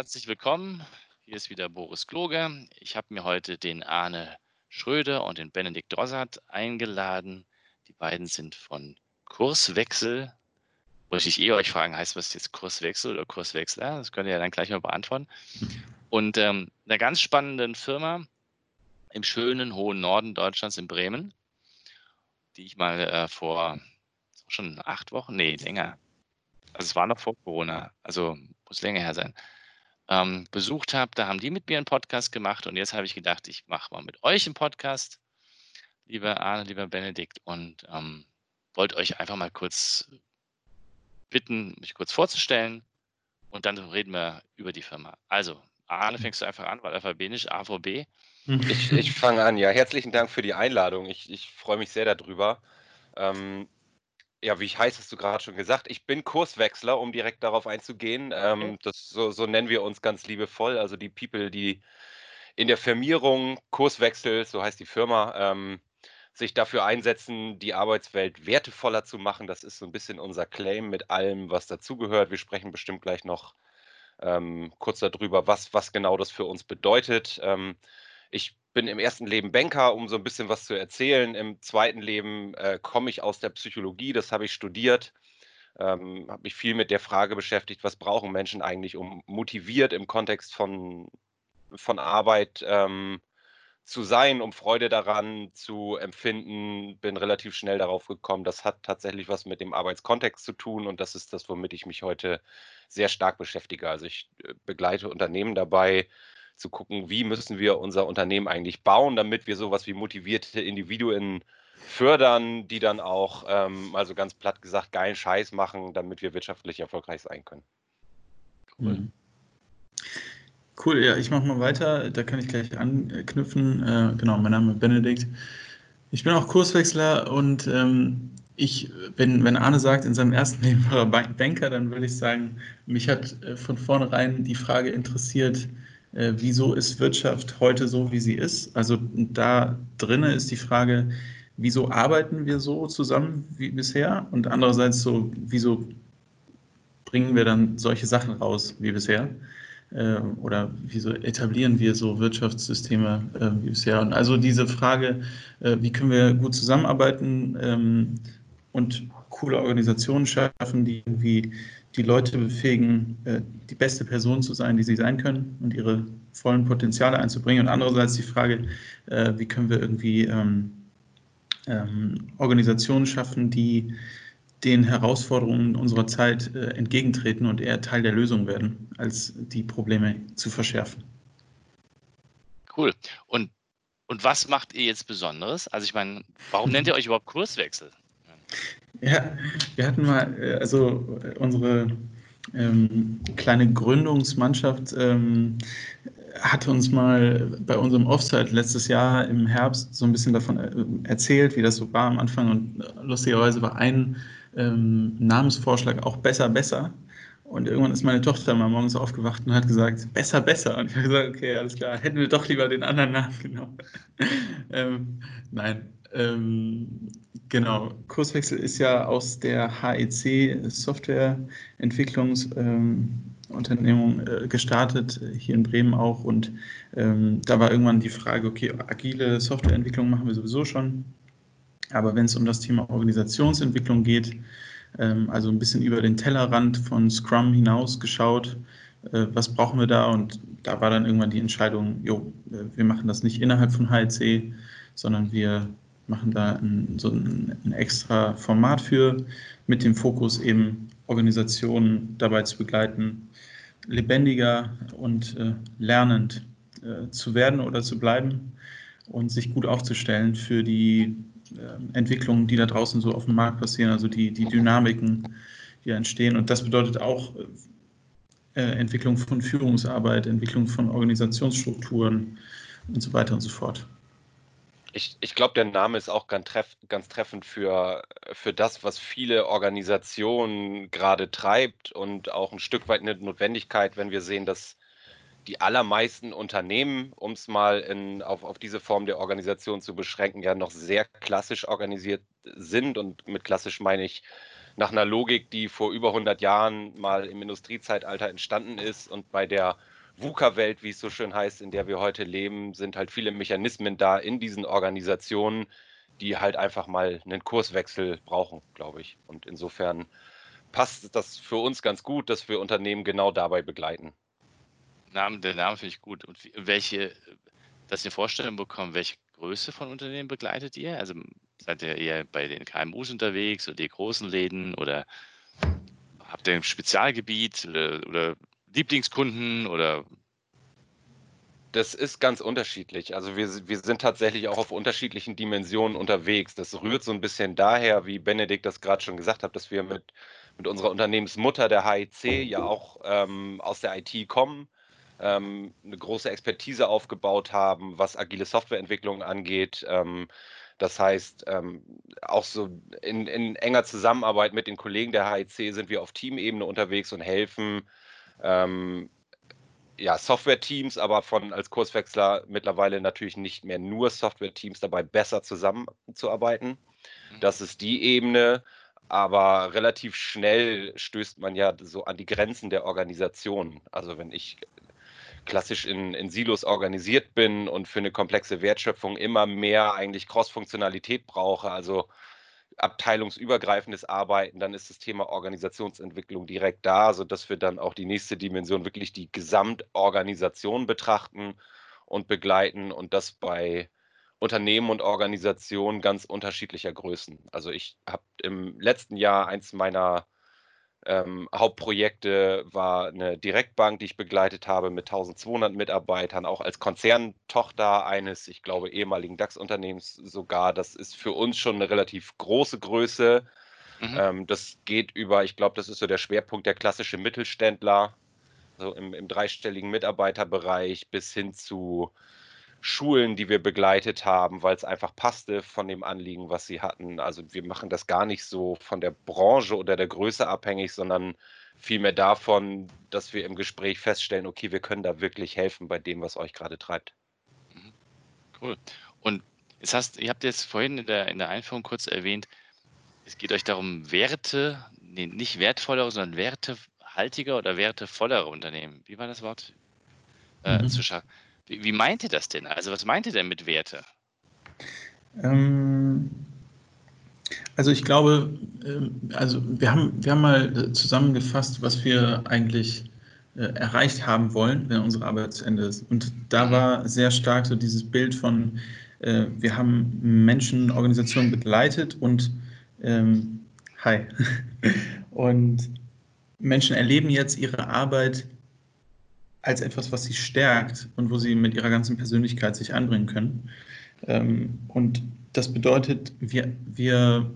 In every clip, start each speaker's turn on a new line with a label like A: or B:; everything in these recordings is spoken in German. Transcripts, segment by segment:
A: herzlich willkommen. Hier ist wieder Boris Kloge. Ich habe mir heute den Arne Schröder und den Benedikt Drossert eingeladen. Die beiden sind von Kurswechsel. Wollte ich eh euch fragen, heißt das jetzt Kurswechsel oder Kurswechsler? Das könnt ihr ja dann gleich mal beantworten. Und ähm, einer ganz spannenden Firma im schönen hohen Norden Deutschlands in Bremen, die ich mal äh, vor schon acht Wochen, nee, länger, also es war noch vor Corona, also muss länger her sein, ähm, besucht habe. Da haben die mit mir einen Podcast gemacht und jetzt habe ich gedacht, ich mache mal mit euch einen Podcast, lieber Arne, lieber Benedikt, und ähm, wollte euch einfach mal kurz bitten, mich kurz vorzustellen und dann reden wir über die Firma. Also, Arne, fängst du einfach an, weil alphabetisch AVB.
B: Ich, ich fange an, ja. Herzlichen Dank für die Einladung. Ich, ich freue mich sehr darüber. Ähm, ja, wie heißt hast du gerade schon gesagt? Ich bin Kurswechsler, um direkt darauf einzugehen. Okay. Ähm, das, so, so nennen wir uns ganz liebevoll. Also die People, die in der Firmierung Kurswechsel, so heißt die Firma, ähm, sich dafür einsetzen, die Arbeitswelt wertevoller zu machen. Das ist so ein bisschen unser Claim mit allem, was dazugehört. Wir sprechen bestimmt gleich noch ähm, kurz darüber, was, was genau das für uns bedeutet. Ähm, ich bin im ersten Leben Banker, um so ein bisschen was zu erzählen. Im zweiten Leben äh, komme ich aus der Psychologie, das habe ich studiert. Ähm, habe mich viel mit der Frage beschäftigt, was brauchen Menschen eigentlich, um motiviert im Kontext von, von Arbeit ähm, zu sein, um Freude daran zu empfinden. Bin relativ schnell darauf gekommen, das hat tatsächlich was mit dem Arbeitskontext zu tun und das ist das, womit ich mich heute sehr stark beschäftige. Also ich äh, begleite Unternehmen dabei, zu gucken, wie müssen wir unser Unternehmen eigentlich bauen, damit wir sowas wie motivierte Individuen fördern, die dann auch, ähm, also ganz platt gesagt, geilen Scheiß machen, damit wir wirtschaftlich erfolgreich sein können.
C: Cool. Mhm. Cool, ja, ich mache mal weiter. Da kann ich gleich anknüpfen. Äh, genau, mein Name ist Benedikt. Ich bin auch Kurswechsler und ähm, ich, wenn, wenn Arne sagt, in seinem ersten Leben war er Banker, dann würde ich sagen, mich hat äh, von vornherein die Frage interessiert, äh, wieso ist Wirtschaft heute so, wie sie ist? Also da drinne ist die Frage, wieso arbeiten wir so zusammen wie bisher? Und andererseits so, wieso bringen wir dann solche Sachen raus wie bisher? Äh, oder wieso etablieren wir so Wirtschaftssysteme äh, wie bisher? Und also diese Frage, äh, wie können wir gut zusammenarbeiten ähm, und coole Organisationen schaffen, die irgendwie die Leute befähigen, äh, die beste Person zu sein, die sie sein können und ihre vollen Potenziale einzubringen. Und andererseits die Frage, äh, wie können wir irgendwie ähm, ähm, Organisationen schaffen, die den Herausforderungen unserer Zeit äh, entgegentreten und eher Teil der Lösung werden, als die Probleme zu verschärfen.
A: Cool. Und, und was macht ihr jetzt Besonderes? Also ich meine, warum nennt ihr euch überhaupt Kurswechsel?
C: Ja, wir hatten mal, äh, also äh, unsere ähm, kleine Gründungsmannschaft ähm, hat uns mal bei unserem Offside letztes Jahr im Herbst so ein bisschen davon äh, erzählt, wie das so war am Anfang. Und lustigerweise war ein ähm, Namensvorschlag auch besser, besser. Und irgendwann ist meine Tochter mal morgens aufgewacht und hat gesagt, besser, besser. Und ich habe gesagt, okay, alles klar, hätten wir doch lieber den anderen Namen genommen. ähm, nein, ähm, genau, Kurswechsel ist ja aus der HEC Softwareentwicklungsunternehmung ähm, äh, gestartet, hier in Bremen auch. Und ähm, da war irgendwann die Frage, okay, agile Softwareentwicklung machen wir sowieso schon. Aber wenn es um das Thema Organisationsentwicklung geht, ähm, also ein bisschen über den Tellerrand von Scrum hinaus geschaut, äh, was brauchen wir da? Und da war dann irgendwann die Entscheidung, jo, äh, wir machen das nicht innerhalb von HEC, sondern wir machen da ein, so ein, ein, extra Format für, mit dem Fokus eben Organisationen dabei zu begleiten, lebendiger und äh, lernend äh, zu werden oder zu bleiben und sich gut aufzustellen für die äh, Entwicklungen, die da draußen so auf dem Markt passieren, also die, die Dynamiken, die entstehen. Und das bedeutet auch äh, Entwicklung von Führungsarbeit, Entwicklung von Organisationsstrukturen und so weiter und so fort.
B: Ich, ich glaube, der Name ist auch ganz, treff, ganz treffend für, für das, was viele Organisationen gerade treibt und auch ein Stück weit eine Notwendigkeit, wenn wir sehen, dass die allermeisten Unternehmen, um es mal in, auf, auf diese Form der Organisation zu beschränken, ja noch sehr klassisch organisiert sind. Und mit klassisch meine ich nach einer Logik, die vor über 100 Jahren mal im Industriezeitalter entstanden ist und bei der VUCA-Welt, wie es so schön heißt, in der wir heute leben, sind halt viele Mechanismen da in diesen Organisationen, die halt einfach mal einen Kurswechsel brauchen, glaube ich. Und insofern passt das für uns ganz gut, dass wir Unternehmen genau dabei begleiten.
A: Namen, der Name finde ich gut. Und welche, dass ihr Vorstellung bekommen, welche Größe von Unternehmen begleitet ihr? Also seid ihr eher bei den KMUs unterwegs oder die großen Läden oder habt ihr ein Spezialgebiet oder, oder Lieblingskunden oder
B: das ist ganz unterschiedlich. Also wir, wir sind tatsächlich auch auf unterschiedlichen Dimensionen unterwegs. Das rührt so ein bisschen daher, wie Benedikt das gerade schon gesagt hat, dass wir mit, mit unserer Unternehmensmutter, der HIC, ja auch ähm, aus der IT kommen, ähm, eine große Expertise aufgebaut haben, was agile Softwareentwicklung angeht. Ähm, das heißt, ähm, auch so in, in, enger Zusammenarbeit mit den Kollegen der HIC sind wir auf Teamebene unterwegs und helfen ähm, ja, Software-Teams, aber von als Kurswechsler mittlerweile natürlich nicht mehr nur Software-Teams dabei, besser zusammenzuarbeiten. Mhm. Das ist die Ebene, aber relativ schnell stößt man ja so an die Grenzen der Organisation. Also wenn ich klassisch in, in Silos organisiert bin und für eine komplexe Wertschöpfung immer mehr eigentlich Cross-Funktionalität brauche, also abteilungsübergreifendes Arbeiten, dann ist das Thema Organisationsentwicklung direkt da, sodass wir dann auch die nächste Dimension wirklich die Gesamtorganisation betrachten und begleiten und das bei Unternehmen und Organisationen ganz unterschiedlicher Größen. Also ich habe im letzten Jahr eins meiner ähm, Hauptprojekte war eine Direktbank, die ich begleitet habe mit 1200 Mitarbeitern, auch als Konzerntochter eines, ich glaube, ehemaligen DAX-Unternehmens sogar. Das ist für uns schon eine relativ große Größe. Mhm. Ähm, das geht über, ich glaube, das ist so der Schwerpunkt der klassische Mittelständler, so im, im dreistelligen Mitarbeiterbereich bis hin zu Schulen, die wir begleitet haben, weil es einfach passte von dem Anliegen, was sie hatten. Also wir machen das gar nicht so von der Branche oder der Größe abhängig, sondern vielmehr davon, dass wir im Gespräch feststellen, okay, wir können da wirklich helfen bei dem, was euch gerade treibt.
A: Mhm. Cool. Und es hast, ihr habt jetzt vorhin in der, in der Einführung kurz erwähnt, es geht euch darum, Werte, nee, nicht wertvollere, sondern wertehaltiger oder wertevollere Unternehmen. Wie war das Wort? Äh, mhm. zu schaffen. Wie, wie meint ihr das denn? Also was meint ihr denn mit Werte?
C: Ähm, also ich glaube, äh, also wir haben, wir haben mal zusammengefasst, was wir eigentlich äh, erreicht haben wollen, wenn unsere Arbeit zu Ende ist. Und da mhm. war sehr stark so dieses Bild von, äh, wir haben Menschen, Organisationen begleitet und ähm, hi. und Menschen erleben jetzt ihre Arbeit als etwas, was sie stärkt und wo sie mit ihrer ganzen Persönlichkeit sich anbringen können. Ähm, und das bedeutet, wir, wir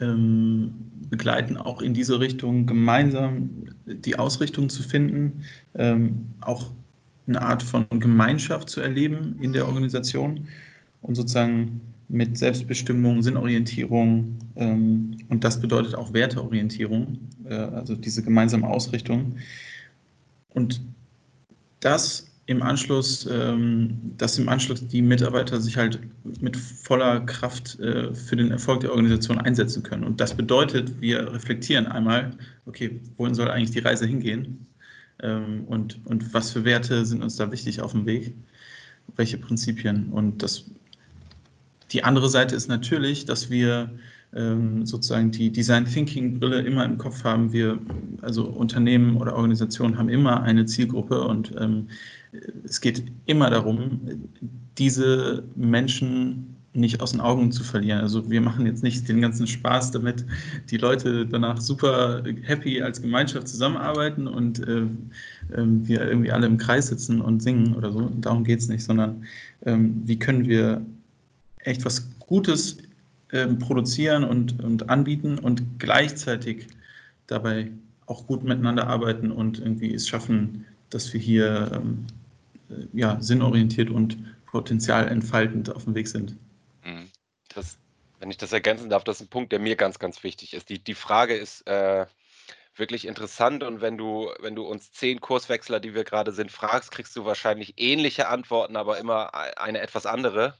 C: ähm, begleiten auch in diese Richtung gemeinsam die Ausrichtung zu finden, ähm, auch eine Art von Gemeinschaft zu erleben in der Organisation und sozusagen mit Selbstbestimmung, Sinnorientierung ähm, und das bedeutet auch Werteorientierung, äh, also diese gemeinsame Ausrichtung. Und dass im Anschluss, ähm, dass im Anschluss die Mitarbeiter sich halt mit voller Kraft äh, für den Erfolg der Organisation einsetzen können. Und das bedeutet, wir reflektieren einmal, okay, wohin soll eigentlich die Reise hingehen? Ähm, und, und was für Werte sind uns da wichtig auf dem Weg? Welche Prinzipien? Und das, die andere Seite ist natürlich, dass wir sozusagen die Design Thinking Brille immer im Kopf haben. Wir, also Unternehmen oder Organisationen haben immer eine Zielgruppe und ähm, es geht immer darum, diese Menschen nicht aus den Augen zu verlieren. Also wir machen jetzt nicht den ganzen Spaß damit, die Leute danach super happy als Gemeinschaft zusammenarbeiten und äh, äh, wir irgendwie alle im Kreis sitzen und singen oder so. Darum geht es nicht, sondern ähm, wie können wir echt was Gutes ähm, produzieren und, und anbieten und gleichzeitig dabei auch gut miteinander arbeiten und irgendwie es schaffen, dass wir hier ähm, äh, ja, sinnorientiert und potenzialentfaltend auf dem Weg sind.
B: Mhm. Das, wenn ich das ergänzen darf, das ist ein Punkt, der mir ganz, ganz wichtig ist. Die, die Frage ist äh, wirklich interessant und wenn du, wenn du uns zehn Kurswechsler, die wir gerade sind, fragst, kriegst du wahrscheinlich ähnliche Antworten, aber immer eine etwas andere.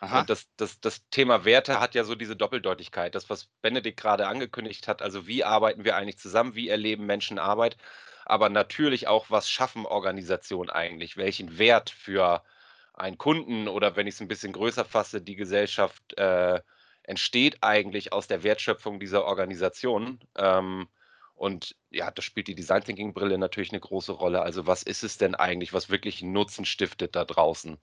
B: Aha. Und das, das, das Thema Werte hat ja so diese Doppeldeutigkeit. Das, was Benedikt gerade angekündigt hat, also wie arbeiten wir eigentlich zusammen, wie erleben Menschen Arbeit. aber natürlich auch, was schaffen Organisationen eigentlich? Welchen Wert für einen Kunden oder wenn ich es ein bisschen größer fasse, die Gesellschaft äh, entsteht eigentlich aus der Wertschöpfung dieser Organisation? Ähm, und ja, da spielt die Design Thinking Brille natürlich eine große Rolle. Also was ist es denn eigentlich, was wirklich Nutzen stiftet da draußen?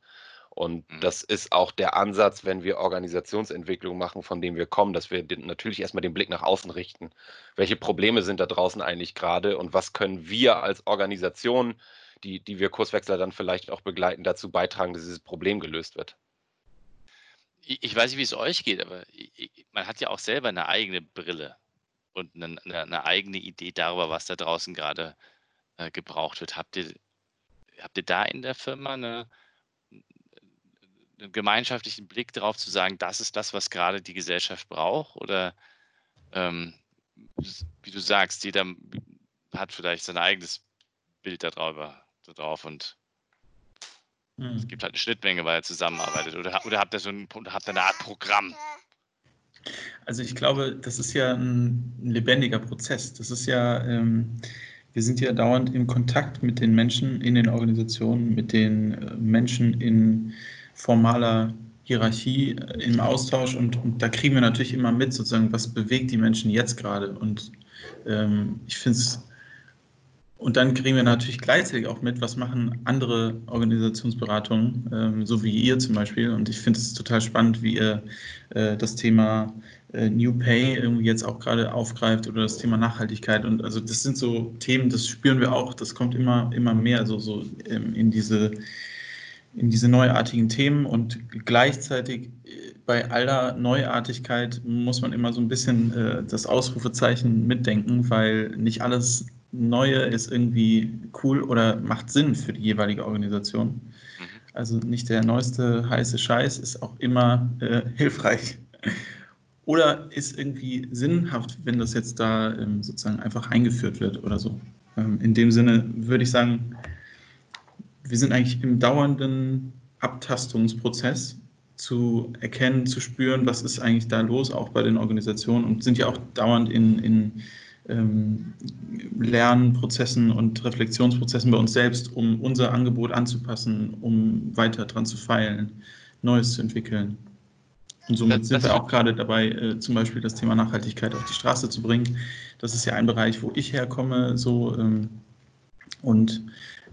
B: Und mhm. das ist auch der Ansatz, wenn wir Organisationsentwicklung machen, von dem wir kommen, dass wir den, natürlich erstmal den Blick nach außen richten. Welche Probleme sind da draußen eigentlich gerade und was können wir als Organisation, die, die wir Kurswechsler dann vielleicht auch begleiten, dazu beitragen, dass dieses Problem gelöst wird?
A: Ich, weiß nicht, wie es euch geht, aber man hat ja auch selber eine eigene Brille und eine, eine eigene Idee darüber, was da draußen gerade äh, gebraucht wird. Habt ihr, habt ihr da in der Firma eine einen gemeinschaftlichen Blick darauf zu sagen, das ist das, was gerade die Gesellschaft braucht? Oder ähm, wie du sagst, jeder hat vielleicht sein eigenes Bild darüber, darauf und hm. es gibt halt eine Schnittmenge, weil er zusammenarbeitet. Oder, oder habt ihr so ein, habt ihr eine Art Programm?
C: Also ich glaube, das ist ja ein, ein lebendiger Prozess. Das ist ja, ähm, wir sind ja dauernd in Kontakt mit den Menschen in den Organisationen, mit den äh, Menschen in formaler Hierarchie äh, im Austausch und, und, da kriegen wir natürlich immer mit, sozusagen, was bewegt die Menschen jetzt gerade. Und ähm, ich finde es, und dann kriegen wir natürlich gleichzeitig auch mit, was machen andere Organisationsberatungen, ähm, so wie ihr zum Beispiel. Und ich finde es total spannend, wie ihr äh, das Thema äh, New Pay irgendwie jetzt auch gerade aufgreift oder das Thema Nachhaltigkeit. Und also das sind so Themen, das spüren wir auch, das kommt immer, immer mehr so, so ähm, in diese in diese neuartigen Themen und gleichzeitig äh, bei aller Neuartigkeit muss man immer so ein bisschen äh, das Ausrufezeichen mitdenken, weil nicht alles Neue ist irgendwie cool oder macht Sinn für die jeweilige Organisation. Mhm. Also nicht der neueste heiße Scheiß ist auch immer äh, hilfreich. Oder ist irgendwie sinnhaft, wenn das jetzt da ähm, sozusagen einfach eingeführt wird oder so. Ähm, in dem Sinne würde ich sagen, wir sind eigentlich im dauernden Abtastungsprozess zu erkennen, zu spüren, was ist eigentlich da los, auch bei den Organisationen und sind ja auch dauernd in, in ähm, Lernprozessen und Reflexionsprozessen bei uns selbst, um unser Angebot anzupassen, um weiter dran zu feilen, Neues zu entwickeln. Und somit das, sind wir auch gerade dabei, äh, zum Beispiel das Thema Nachhaltigkeit auf die Straße zu bringen. Das ist ja ein Bereich, wo ich herkomme, so ähm, und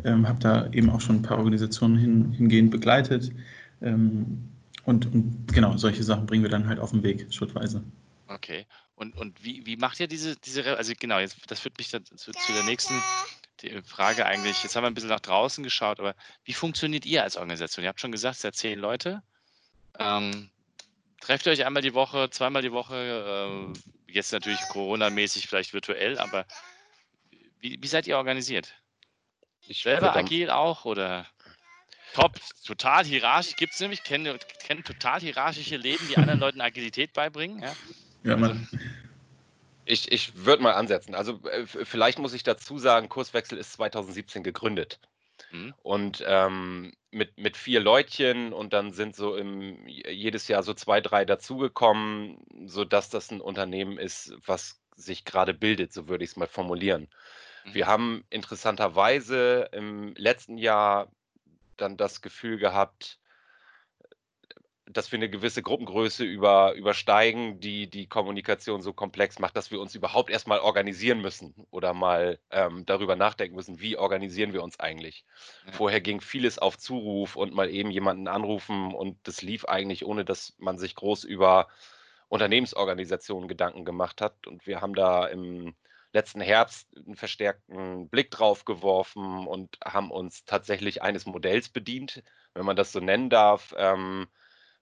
C: ähm, habe da eben auch schon ein paar Organisationen hin, hingehend begleitet. Ähm, und, und, genau, solche Sachen bringen wir dann halt auf den Weg, schrittweise.
A: Okay. Und, und wie, wie macht ihr diese, diese, also genau, jetzt, das führt mich dann zu, zu der nächsten Frage eigentlich. Jetzt haben wir ein bisschen nach draußen geschaut, aber wie funktioniert ihr als Organisation? Ihr habt schon gesagt, es sind zehn Leute. Ähm, trefft ihr euch einmal die Woche, zweimal die Woche? Äh, jetzt natürlich Corona-mäßig, vielleicht virtuell, aber wie, wie seid ihr organisiert? Ich selber agil auch oder top, total hierarchisch gibt es nämlich, kennen kenn total hierarchische Leben, die anderen Leuten Agilität beibringen. Ja, ja
B: man. Also ich, ich würde mal ansetzen. Also äh, vielleicht muss ich dazu sagen, Kurswechsel ist 2017 gegründet. Mhm. Und ähm, mit, mit vier Leutchen und dann sind so im, jedes Jahr so zwei, drei dazugekommen, sodass das ein Unternehmen ist, was sich gerade bildet, so würde ich es mal formulieren. Wir mhm. haben interessanterweise im letzten Jahr dann das Gefühl gehabt, dass wir eine gewisse Gruppengröße über, übersteigen, die die Kommunikation so komplex macht, dass wir uns überhaupt erstmal organisieren müssen oder mal ähm, darüber nachdenken müssen, wie organisieren wir uns eigentlich. Ja. Vorher ging vieles auf Zuruf und mal eben jemanden anrufen und das lief eigentlich, ohne dass man sich groß über Unternehmensorganisationen Gedanken gemacht hat. Und wir haben da im letzten Herbst einen verstärkten Blick drauf geworfen und haben uns tatsächlich eines Modells bedient, wenn man das so nennen darf, ähm,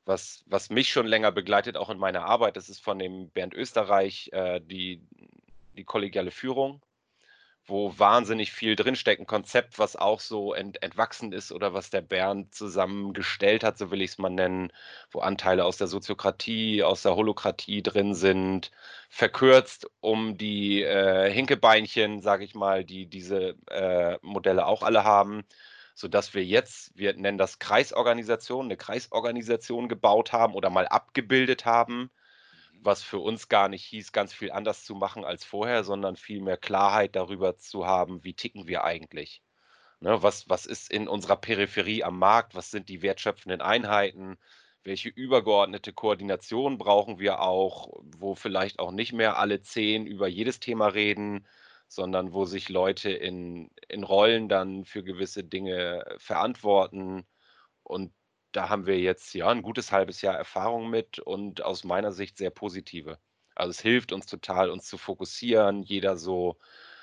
B: was, was mich schon länger begleitet, auch in meiner Arbeit. Das ist von dem Bernd Österreich äh, die, die kollegiale Führung wo wahnsinnig viel drinsteckt, ein Konzept, was auch so ent, entwachsen ist oder was der Bernd zusammengestellt hat, so will ich es mal nennen, wo Anteile aus der Soziokratie, aus der Holokratie drin sind, verkürzt um die äh, Hinkebeinchen, sage ich mal, die diese äh, Modelle auch alle haben, sodass wir jetzt, wir nennen das Kreisorganisation, eine Kreisorganisation gebaut haben oder mal abgebildet haben was für uns gar nicht hieß, ganz viel anders zu machen als vorher, sondern viel mehr Klarheit darüber zu haben, wie ticken wir eigentlich. Ne, was, was ist in unserer Peripherie am Markt? Was sind die wertschöpfenden Einheiten? Welche übergeordnete Koordination brauchen wir auch, wo vielleicht auch nicht mehr alle zehn über jedes Thema reden, sondern wo sich Leute in, in Rollen dann für gewisse Dinge verantworten. Und da haben wir jetzt ja ein gutes halbes Jahr Erfahrung mit und aus meiner Sicht sehr positive. Also es hilft uns total, uns zu fokussieren, jeder so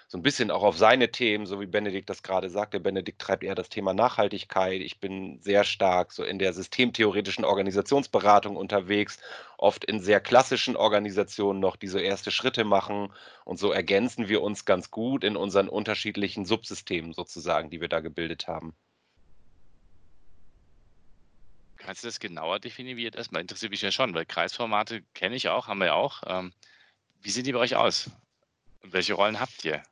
B: so ein bisschen auch auf seine Themen, so wie Benedikt das gerade sagte. Benedikt treibt eher das Thema Nachhaltigkeit. Ich bin sehr stark so in der systemtheoretischen Organisationsberatung unterwegs, oft in sehr klassischen Organisationen noch, die so erste Schritte machen. Und so ergänzen wir uns ganz gut in unseren unterschiedlichen Subsystemen sozusagen, die wir da gebildet haben.
A: Kannst du das genauer definieren, wie das mal interessiert mich ja schon, weil Kreisformate kenne ich auch, haben wir ja auch. Ähm, wie sehen die bei euch aus? Und welche Rollen habt ihr?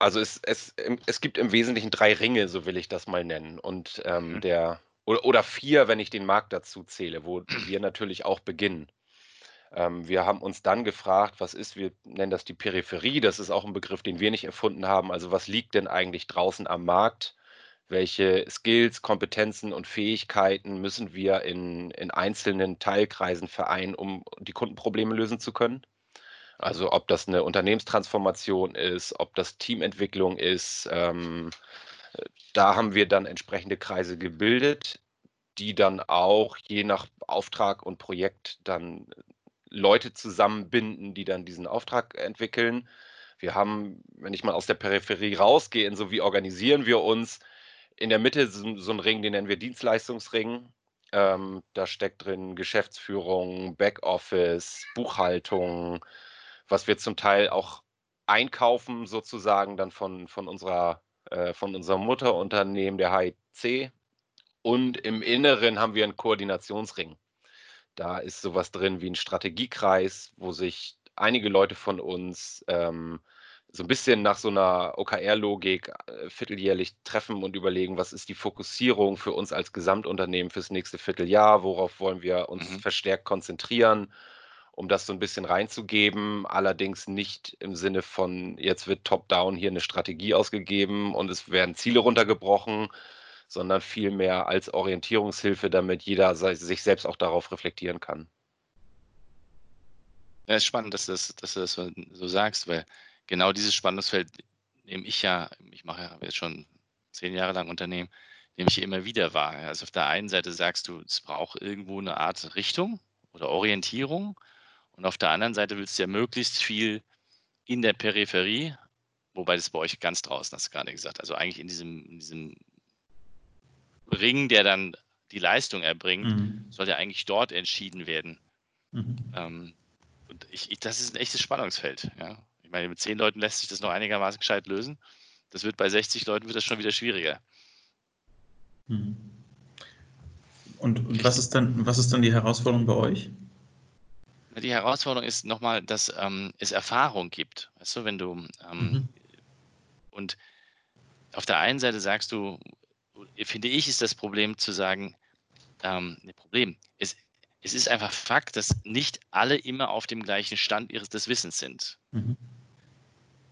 B: Also es, es, es gibt im Wesentlichen drei Ringe, so will ich das mal nennen. Und ähm, mhm. der, oder, oder vier, wenn ich den Markt dazu zähle, wo wir natürlich auch beginnen. Ähm, wir haben uns dann gefragt, was ist, wir nennen das die Peripherie, das ist auch ein Begriff, den wir nicht erfunden haben. Also was liegt denn eigentlich draußen am Markt? Welche Skills, Kompetenzen und Fähigkeiten müssen wir in, in einzelnen Teilkreisen vereinen, um die Kundenprobleme lösen zu können? Also ob das eine Unternehmenstransformation ist, ob das Teamentwicklung ist, ähm, da haben wir dann entsprechende Kreise gebildet, die dann auch je nach Auftrag und Projekt dann Leute zusammenbinden, die dann diesen Auftrag entwickeln. Wir haben, wenn ich mal aus der Peripherie rausgehe, in so wie organisieren wir uns, in der Mitte so, so ein Ring, den nennen wir Dienstleistungsring. Ähm, da steckt drin Geschäftsführung, Backoffice, Buchhaltung, was wir zum Teil auch einkaufen, sozusagen dann von, von, unserer, äh, von unserem Mutterunternehmen, der HIC. Und im Inneren haben wir einen Koordinationsring. Da ist sowas drin wie ein Strategiekreis, wo sich einige Leute von uns ähm, so ein bisschen nach so einer OKR-Logik äh, vierteljährlich treffen und überlegen, was ist die Fokussierung für uns als Gesamtunternehmen fürs nächste Vierteljahr, worauf wollen wir uns mhm. verstärkt konzentrieren um das so ein bisschen reinzugeben, allerdings nicht im Sinne von, jetzt wird top-down hier eine Strategie ausgegeben und es werden Ziele runtergebrochen, sondern vielmehr als Orientierungshilfe, damit jeder sich selbst auch darauf reflektieren kann.
A: Ja, ist spannend, dass du das, dass du das so, so sagst, weil genau dieses Spannungsfeld nehme ich ja, ich mache ja jetzt schon zehn Jahre lang Unternehmen, nehme ich immer wieder wahr. Also auf der einen Seite sagst du, es braucht irgendwo eine Art Richtung oder Orientierung und auf der anderen Seite willst du ja möglichst viel in der Peripherie, wobei das bei euch ganz draußen, hast du gerade gesagt, also eigentlich in diesem, in diesem Ring, der dann die Leistung erbringt, mhm. soll ja eigentlich dort entschieden werden. Mhm. Ähm, und ich, ich, das ist ein echtes Spannungsfeld. Ja? Ich meine, mit zehn Leuten lässt sich das noch einigermaßen gescheit lösen. Das wird bei 60 Leuten wird das schon wieder schwieriger.
C: Mhm. Und, und was ist dann, was ist dann die Herausforderung bei euch?
A: Die Herausforderung ist nochmal, dass ähm, es Erfahrung gibt. Weißt du, wenn du ähm, mhm. und auf der einen Seite sagst du, finde ich, ist das Problem zu sagen, ähm, Problem. Es, es ist einfach Fakt, dass nicht alle immer auf dem gleichen Stand ihres des Wissens sind. Mhm.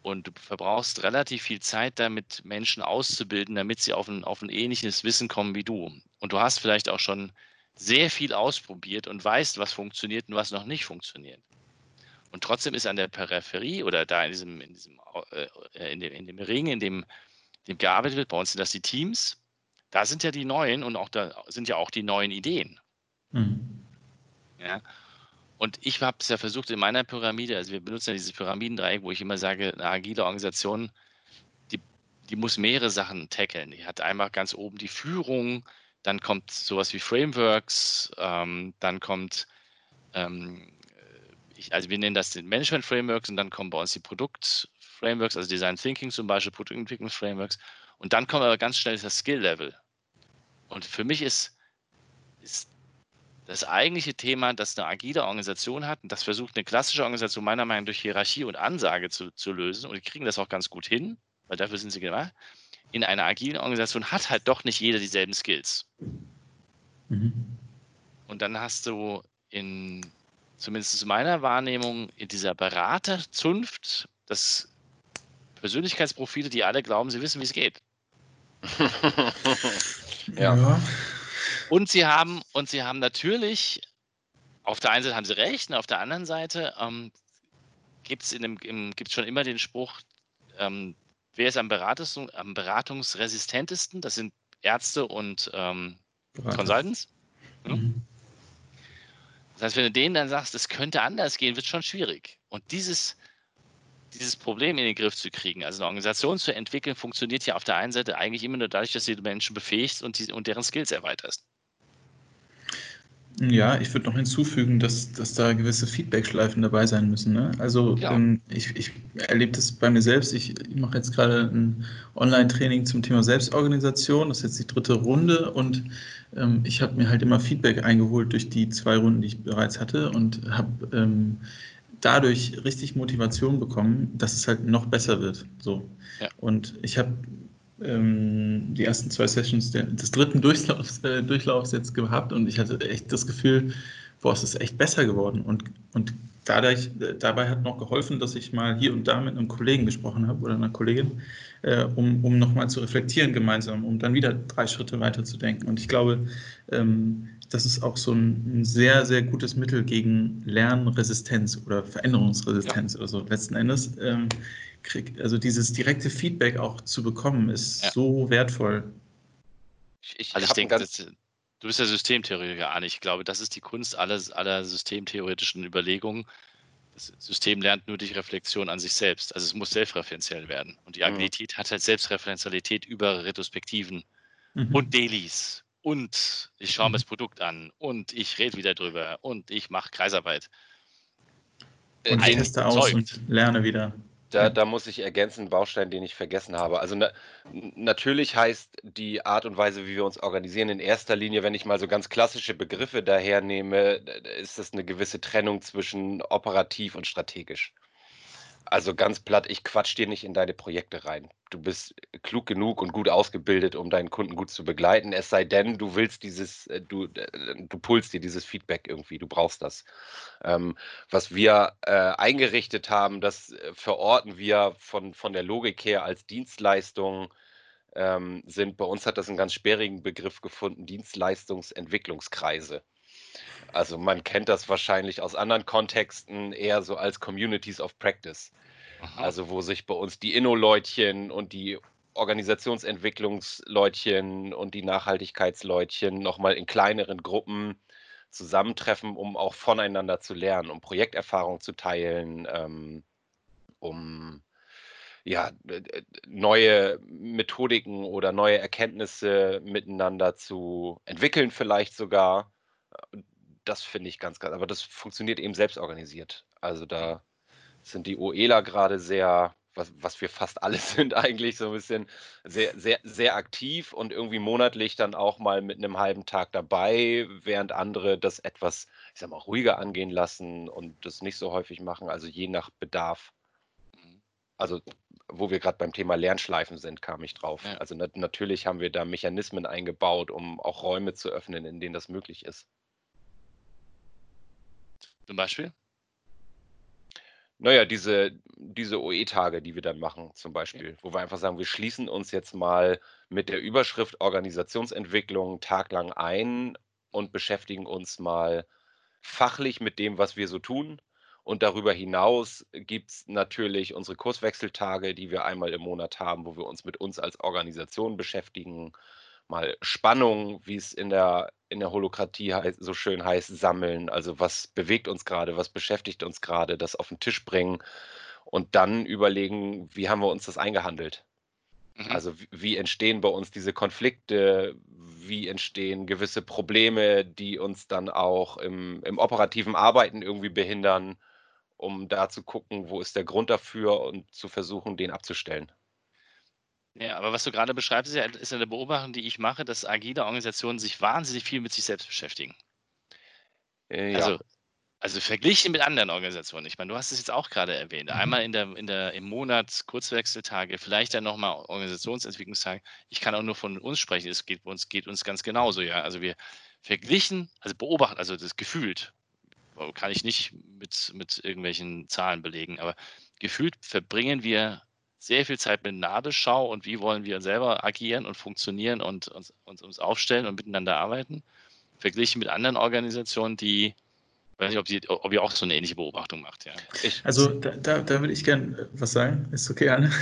A: Und du verbrauchst relativ viel Zeit damit, Menschen auszubilden, damit sie auf ein, auf ein ähnliches Wissen kommen wie du. Und du hast vielleicht auch schon sehr viel ausprobiert und weißt, was funktioniert und was noch nicht funktioniert. Und trotzdem ist an der Peripherie oder da in diesem, in diesem, äh, in dem, in dem Ring, in dem, dem gearbeitet wird, bei uns sind das die Teams, da sind ja die neuen und auch da sind ja auch die neuen Ideen. Mhm. Ja. Und ich habe es ja versucht in meiner Pyramide, also wir benutzen ja dieses Pyramidendreieck, wo ich immer sage, eine agile Organisation, die, die muss mehrere Sachen tackeln. Die hat einmal ganz oben die Führung, dann kommt sowas wie Frameworks, ähm, dann kommt, ähm, ich, also wir nennen das den Management Frameworks und dann kommen bei uns die Produkt-Frameworks, also Design Thinking zum Beispiel, Produktentwicklungs-Frameworks. Und dann kommt aber ganz schnell das Skill-Level. Und für mich ist, ist das eigentliche Thema, dass eine agile Organisation hat und das versucht eine klassische Organisation meiner Meinung nach durch Hierarchie und Ansage zu, zu lösen und die kriegen das auch ganz gut hin, weil dafür sind sie gemacht in einer agilen Organisation hat halt doch nicht jeder dieselben Skills. Mhm. Und dann hast du in zumindest in meiner Wahrnehmung, in dieser Beraterzunft, das Persönlichkeitsprofile, die alle glauben, sie wissen, wie es geht.
B: ja. ja.
A: Und sie haben, und sie haben natürlich, auf der einen Seite haben sie recht, und auf der anderen Seite ähm, gibt es schon immer den Spruch, ähm, wer ist am, Beratungs am beratungsresistentesten? Das sind Ärzte und ähm, Consultants. Ja? Mhm. Das heißt, wenn du denen dann sagst, es könnte anders gehen, wird es schon schwierig. Und dieses, dieses Problem in den Griff zu kriegen, also eine Organisation zu entwickeln, funktioniert ja auf der einen Seite eigentlich immer nur dadurch, dass du die Menschen befähigst und, die, und deren Skills erweiterst.
C: Ja, ich würde noch hinzufügen, dass, dass da gewisse Feedback-Schleifen dabei sein müssen. Ne? Also ja. ähm, ich, ich erlebe das bei mir selbst. Ich, ich mache jetzt gerade ein Online-Training zum Thema Selbstorganisation. Das ist jetzt die dritte Runde und ähm, ich habe mir halt immer Feedback eingeholt durch die zwei Runden, die ich bereits hatte und habe ähm, dadurch richtig Motivation bekommen, dass es halt noch besser wird. So. Ja. Und ich habe ähm, die ersten zwei Sessions des dritten Durchlaufs, äh, Durchlaufs jetzt gehabt und ich hatte echt das Gefühl, boah, es ist echt besser geworden. Und, und dadurch, dabei hat noch geholfen, dass ich mal hier und da mit einem Kollegen gesprochen habe oder einer Kollegin, äh, um, um nochmal zu reflektieren gemeinsam, um dann wieder drei Schritte weiter zu denken. Und ich glaube, ähm, das ist auch so ein, ein, sehr, sehr gutes Mittel gegen Lernresistenz oder Veränderungsresistenz ja. oder so letzten Endes. Ähm, krieg, also dieses direkte Feedback auch zu bekommen, ist ja. so wertvoll.
A: Ich, ich also ich denke, das, du bist ja Systemtheoretiker, Arne. Ich glaube, das ist die Kunst aller, aller systemtheoretischen Überlegungen. Das System lernt nur durch Reflexion an sich selbst. Also es muss selbstreferenziell werden. Und die. Agilität mhm. hat halt Selbstreferenzialität über Retrospektiven mhm. und Dailies. Und ich schaue mir mhm. das Produkt an und ich rede wieder drüber und ich mache Kreisarbeit.
C: Und ich teste aus und lerne wieder.
B: Da, da muss ich ergänzen, Baustein, den ich vergessen habe. Also na, natürlich heißt die Art und Weise, wie wir uns organisieren, in erster Linie, wenn ich mal so ganz klassische Begriffe dahernehme, ist das eine gewisse Trennung zwischen operativ und strategisch. Also ganz platt, ich quatsch dir nicht in deine Projekte rein. Du bist klug genug und gut ausgebildet, um deinen Kunden gut zu begleiten. Es sei denn, du willst dieses, äh, du, äh, du pulst dir dieses Feedback irgendwie, du brauchst das. Ähm, was wir äh, eingerichtet haben, das äh, verorten wir von, von der Logik her als Dienstleistung ähm, sind. Bei uns hat das einen ganz sperrigen Begriff gefunden, Dienstleistungsentwicklungskreise. Also man kennt das wahrscheinlich aus anderen Kontexten eher so als Communities of Practice. Aha. Also wo sich bei uns die Inno-Leutchen und die Organisationsentwicklungsleutchen und die Nachhaltigkeitsleutchen nochmal in kleineren Gruppen zusammentreffen, um auch voneinander zu lernen, um Projekterfahrung zu teilen, ähm, um ja, neue Methodiken oder neue Erkenntnisse miteinander zu entwickeln, vielleicht sogar das finde ich ganz, ganz, aber das funktioniert eben selbst organisiert. Also da sind die OELA gerade sehr, was, was wir fast alle sind eigentlich, so ein bisschen sehr, sehr, sehr aktiv und irgendwie monatlich dann auch mal mit einem halben Tag dabei, während andere das etwas, ich sag mal, ruhiger angehen lassen und das nicht so häufig machen, also je nach Bedarf. Mhm. Also wo wir gerade beim Thema Lernschleifen sind, kam ich drauf. Ja. Also na natürlich haben wir da Mechanismen eingebaut, um auch Räume zu öffnen, in denen das möglich ist.
A: Zum Beispiel?
B: Naja, diese, diese OE-Tage, die wir dann machen, zum Beispiel, wo wir einfach sagen, wir schließen uns jetzt mal mit der Überschrift Organisationsentwicklung taglang ein und beschäftigen uns mal fachlich mit dem, was wir so tun. Und darüber hinaus gibt es natürlich unsere Kurswechseltage, die wir einmal im Monat haben, wo wir uns mit uns als Organisation beschäftigen mal Spannung, wie es in der, in der Holokratie so schön heißt, sammeln. Also was bewegt uns gerade, was beschäftigt uns gerade, das auf den Tisch bringen und dann überlegen, wie haben wir uns das eingehandelt. Mhm. Also wie, wie entstehen bei uns diese Konflikte, wie entstehen gewisse Probleme, die uns dann auch im, im operativen Arbeiten irgendwie behindern, um da zu gucken, wo ist der Grund dafür und zu versuchen, den abzustellen.
A: Ja, aber was du gerade beschreibst, ist ja ist eine Beobachtung, die ich mache, dass agile Organisationen sich wahnsinnig viel mit sich selbst beschäftigen. Äh, ja. Also, also verglichen mit anderen Organisationen. Ich meine, du hast es jetzt auch gerade erwähnt. Mhm. Einmal in der, in der, im Monat Kurzwechseltage, vielleicht dann nochmal Organisationsentwicklungstage. Ich kann auch nur von uns sprechen. Es geht uns, geht uns ganz genauso, ja. Also wir verglichen, also beobachten, also das gefühlt, kann ich nicht mit, mit irgendwelchen Zahlen belegen, aber gefühlt verbringen wir sehr viel Zeit mit Nadelschau und wie wollen wir selber agieren und funktionieren und uns, uns, uns aufstellen und miteinander arbeiten, verglichen mit anderen Organisationen, die ich weiß nicht, ob, Sie, ob ihr auch so eine ähnliche Beobachtung macht. Ja.
C: Ich, also da, da, da würde ich gerne was sagen. Ist okay, Anne?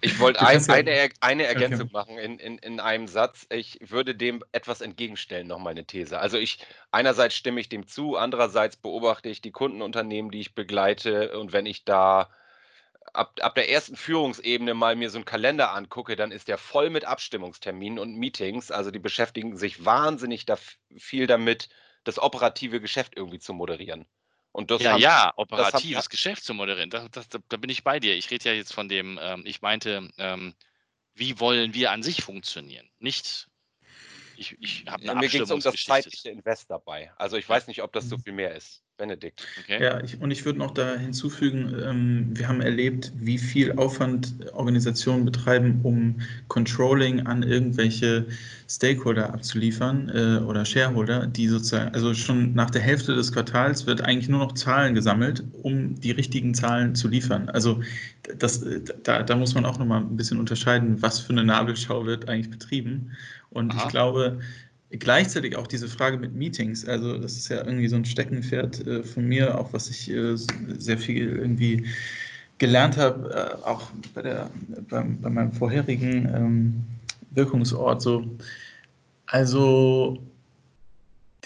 B: Ich wollte ein, eine, eine Ergänzung okay. machen in, in, in einem Satz. Ich würde dem etwas entgegenstellen, nochmal eine These. Also ich, einerseits stimme ich dem zu, andererseits beobachte ich die Kundenunternehmen, die ich begleite und wenn ich da ab, ab der ersten Führungsebene mal mir so einen Kalender angucke, dann ist der voll mit Abstimmungsterminen und Meetings. Also die beschäftigen sich wahnsinnig da viel damit, das operative Geschäft irgendwie zu moderieren.
A: Und das ja, haben, ja, operatives haben, Geschäft zu moderieren. Das, das, da bin ich bei dir. Ich rede ja jetzt von dem, ähm, ich meinte, ähm, wie wollen wir an sich funktionieren? Nicht,
B: ich, ich habe eine ja, Mir geht es um das zeitliche Invest dabei. Also ich weiß nicht, ob das so mhm. viel mehr ist. Benedikt.
C: Okay. Ja, ich, und ich würde noch da hinzufügen, ähm, wir haben erlebt, wie viel Aufwand Organisationen betreiben, um Controlling an irgendwelche Stakeholder abzuliefern äh, oder Shareholder, die sozusagen, also schon nach der Hälfte des Quartals wird eigentlich nur noch Zahlen gesammelt, um die richtigen Zahlen zu liefern. Also das, da, da muss man auch nochmal ein bisschen unterscheiden, was für eine Nabelschau wird eigentlich betrieben. Und Aha. ich glaube, gleichzeitig auch diese Frage mit Meetings, also das ist ja irgendwie so ein Steckenpferd äh, von mir, auch was ich äh, sehr viel irgendwie gelernt habe, äh, auch bei, der, bei, bei meinem vorherigen ähm, Wirkungsort so. Also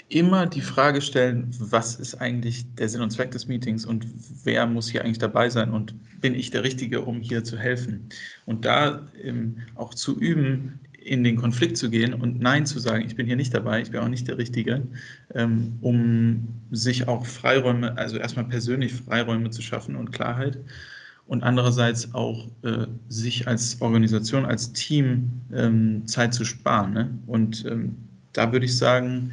C: immer die Frage stellen, was ist eigentlich der Sinn und Zweck des Meetings und wer muss hier eigentlich dabei sein und bin ich der Richtige, um hier zu helfen? Und da ähm, auch zu üben, in den Konflikt zu gehen und Nein zu sagen, ich bin hier nicht dabei, ich bin auch nicht der Richtige, ähm, um sich auch Freiräume, also erstmal persönlich Freiräume zu schaffen und Klarheit und andererseits auch äh, sich als Organisation, als Team ähm, Zeit zu sparen. Ne? Und ähm, da würde ich sagen,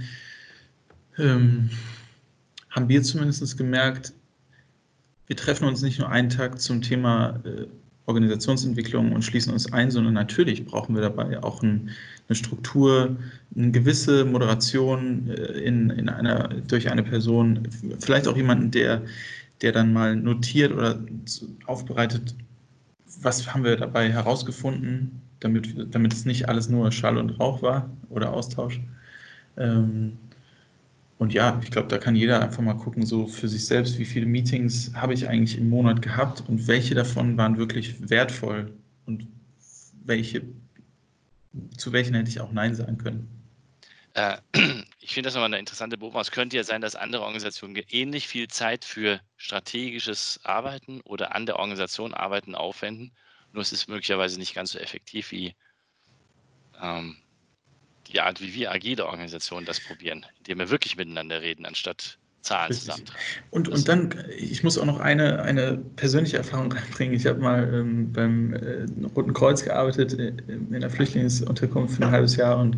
C: ähm, haben wir zumindest gemerkt, wir treffen uns nicht nur einen Tag zum Thema äh, Organisationsentwicklung und schließen uns ein, sondern natürlich brauchen wir dabei auch ein, eine Struktur, eine gewisse Moderation äh, in, in einer, durch eine Person, vielleicht auch jemanden, der, der dann mal notiert oder aufbereitet, was haben wir dabei herausgefunden, damit, damit es nicht alles nur Schall und Rauch war oder Austausch. Ähm, und ja, ich glaube, da kann jeder einfach mal gucken, so für sich selbst, wie viele Meetings habe ich eigentlich im Monat gehabt und welche davon waren wirklich wertvoll und welche, zu welchen hätte ich auch Nein sagen können.
A: Äh, ich finde das nochmal eine interessante Beobachtung. Es könnte ja sein, dass andere Organisationen ähnlich viel Zeit für strategisches Arbeiten oder an der Organisation arbeiten aufwenden. Nur es ist möglicherweise nicht ganz so effektiv wie ähm, die Art, wie wir agile Organisationen das probieren, indem wir wirklich miteinander reden, anstatt Zahlen zusammentragen.
C: Und, und dann, ich muss auch noch eine, eine persönliche Erfahrung reinbringen. Ich habe mal ähm, beim äh, Roten Kreuz gearbeitet, äh, in der Flüchtlingsunterkunft für ein halbes Jahr und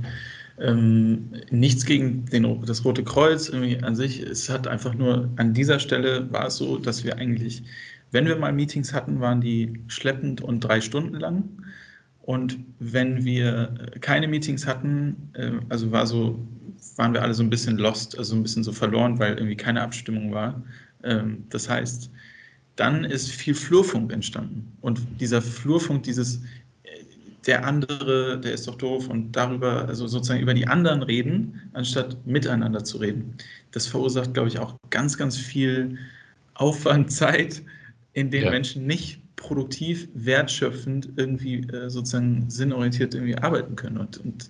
C: ähm, nichts gegen den, das Rote Kreuz irgendwie an sich. Es hat einfach nur an dieser Stelle war es so, dass wir eigentlich, wenn wir mal Meetings hatten, waren die schleppend und drei Stunden lang. Und wenn wir keine Meetings hatten, äh, also war so, waren wir alle so ein bisschen lost, also ein bisschen so verloren, weil irgendwie keine Abstimmung war. Ähm, das heißt, dann ist viel Flurfunk entstanden. Und dieser Flurfunk, dieses, äh, der andere, der ist doch doof und darüber, also sozusagen über die anderen reden, anstatt miteinander zu reden. Das verursacht, glaube ich, auch ganz, ganz viel Aufwand, Zeit, in den ja. Menschen nicht produktiv, wertschöpfend irgendwie äh, sozusagen sinnorientiert irgendwie arbeiten können. Und, und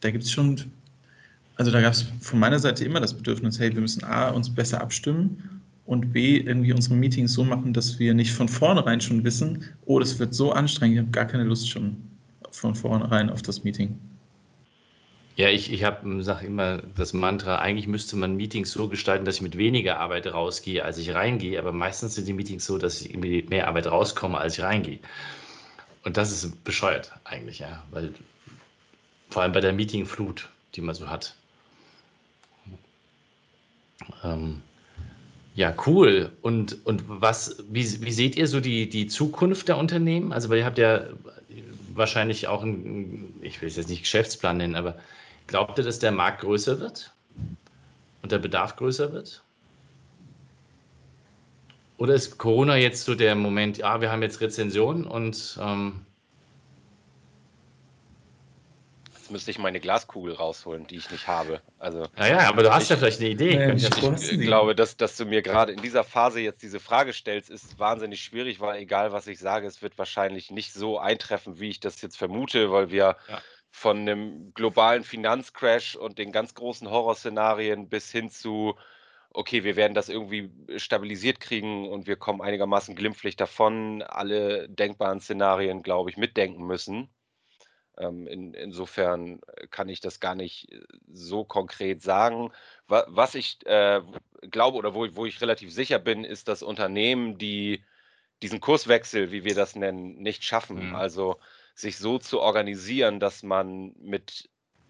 C: da gibt es schon, also da gab es von meiner Seite immer das Bedürfnis, hey, wir müssen A, uns besser abstimmen und B, irgendwie unsere Meetings so machen, dass wir nicht von vornherein schon wissen, oh, das wird so anstrengend, ich habe gar keine Lust schon von vornherein auf das Meeting.
A: Ja, ich, ich sage immer das Mantra, eigentlich müsste man Meetings so gestalten, dass ich mit weniger Arbeit rausgehe, als ich reingehe. Aber meistens sind die Meetings so, dass ich mit mehr Arbeit rauskomme, als ich reingehe. Und das ist bescheuert eigentlich, ja. Weil vor allem bei der Meetingflut, die man so hat. Ähm, ja, cool. Und, und was, wie, wie seht ihr so die, die Zukunft der Unternehmen? Also, weil ihr habt ja wahrscheinlich auch einen, ich will es jetzt nicht Geschäftsplan nennen, aber Glaubt ihr, dass der Markt größer wird und der Bedarf größer wird? Oder ist Corona jetzt so der Moment, ja, wir haben jetzt Rezensionen und ähm,
B: müsste ich meine Glaskugel rausholen, die ich nicht habe. Also,
A: naja, aber du hast ich, ja vielleicht eine Idee.
B: Nee, ich, ich, ich glaube, dass, dass du mir gerade in dieser Phase jetzt diese Frage stellst, ist wahnsinnig schwierig, weil egal was ich sage, es wird wahrscheinlich nicht so eintreffen, wie ich das jetzt vermute, weil wir ja. Von einem globalen Finanzcrash und den ganz großen Horrorszenarien bis hin zu okay, wir werden das irgendwie stabilisiert kriegen und wir kommen einigermaßen glimpflich davon, alle denkbaren Szenarien, glaube ich, mitdenken müssen. Ähm, in, insofern kann ich das gar nicht äh, so konkret sagen. Was, was ich äh, glaube oder wo, wo ich relativ sicher bin, ist, dass Unternehmen, die diesen Kurswechsel, wie wir das nennen, nicht schaffen. Mhm. Also sich so zu organisieren, dass man mit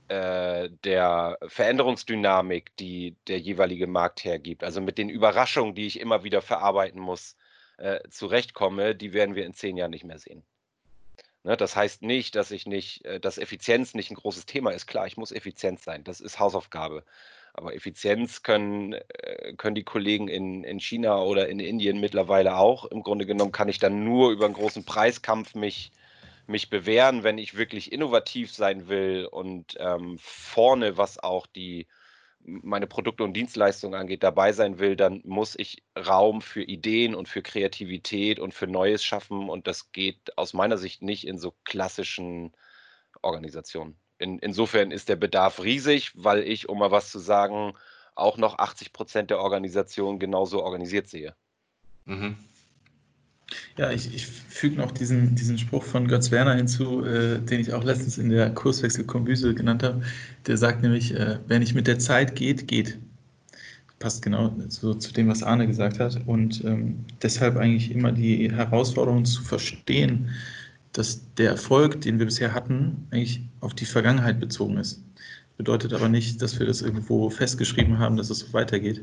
B: äh, der Veränderungsdynamik, die der jeweilige Markt hergibt, also mit den Überraschungen, die ich immer wieder verarbeiten muss, äh, zurechtkomme, die werden wir in zehn Jahren nicht mehr sehen. Ne, das heißt nicht, dass ich nicht, äh, dass Effizienz nicht ein großes Thema ist. Klar, ich muss effizient sein. Das ist Hausaufgabe. Aber Effizienz können, äh, können die Kollegen in, in China oder in Indien mittlerweile auch. Im Grunde genommen kann ich dann nur über einen großen Preiskampf mich, mich bewähren, wenn ich wirklich innovativ sein will und ähm, vorne, was auch die meine Produkte und Dienstleistungen angeht, dabei sein will, dann muss ich Raum für Ideen und für Kreativität und für Neues schaffen. Und das geht aus meiner Sicht nicht in so klassischen Organisationen. In, insofern ist der Bedarf riesig, weil ich, um mal was zu sagen, auch noch 80 Prozent der Organisation genauso organisiert sehe. Mhm.
C: Ja, ich, ich füge noch diesen, diesen Spruch von Götz Werner hinzu, äh, den ich auch letztens in der Kurswechselkombüse genannt habe. Der sagt nämlich, äh, wer nicht mit der Zeit geht, geht. Passt genau so zu dem, was Arne gesagt hat. Und ähm, deshalb eigentlich immer die Herausforderung zu verstehen, dass der Erfolg, den wir bisher hatten, eigentlich auf die Vergangenheit bezogen ist. Bedeutet aber nicht, dass wir das irgendwo festgeschrieben haben, dass es so weitergeht.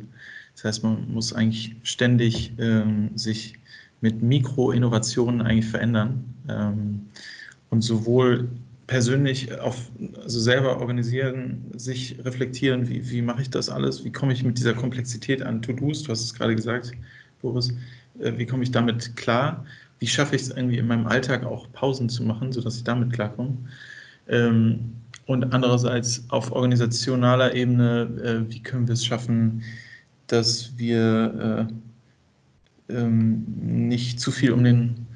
C: Das heißt, man muss eigentlich ständig ähm, sich mit Mikroinnovationen eigentlich verändern. Ähm, und sowohl persönlich auf, also selber organisieren, sich reflektieren, wie, wie mache ich das alles, wie komme ich mit dieser Komplexität an To-Dos, du hast es gerade gesagt, Boris, äh, wie komme ich damit klar, wie schaffe ich es irgendwie in meinem Alltag auch Pausen zu machen, sodass ich damit klarkomme. Ähm, und andererseits auf organisationaler Ebene, äh, wie können wir es schaffen, dass wir äh, ähm, nicht zu viel um den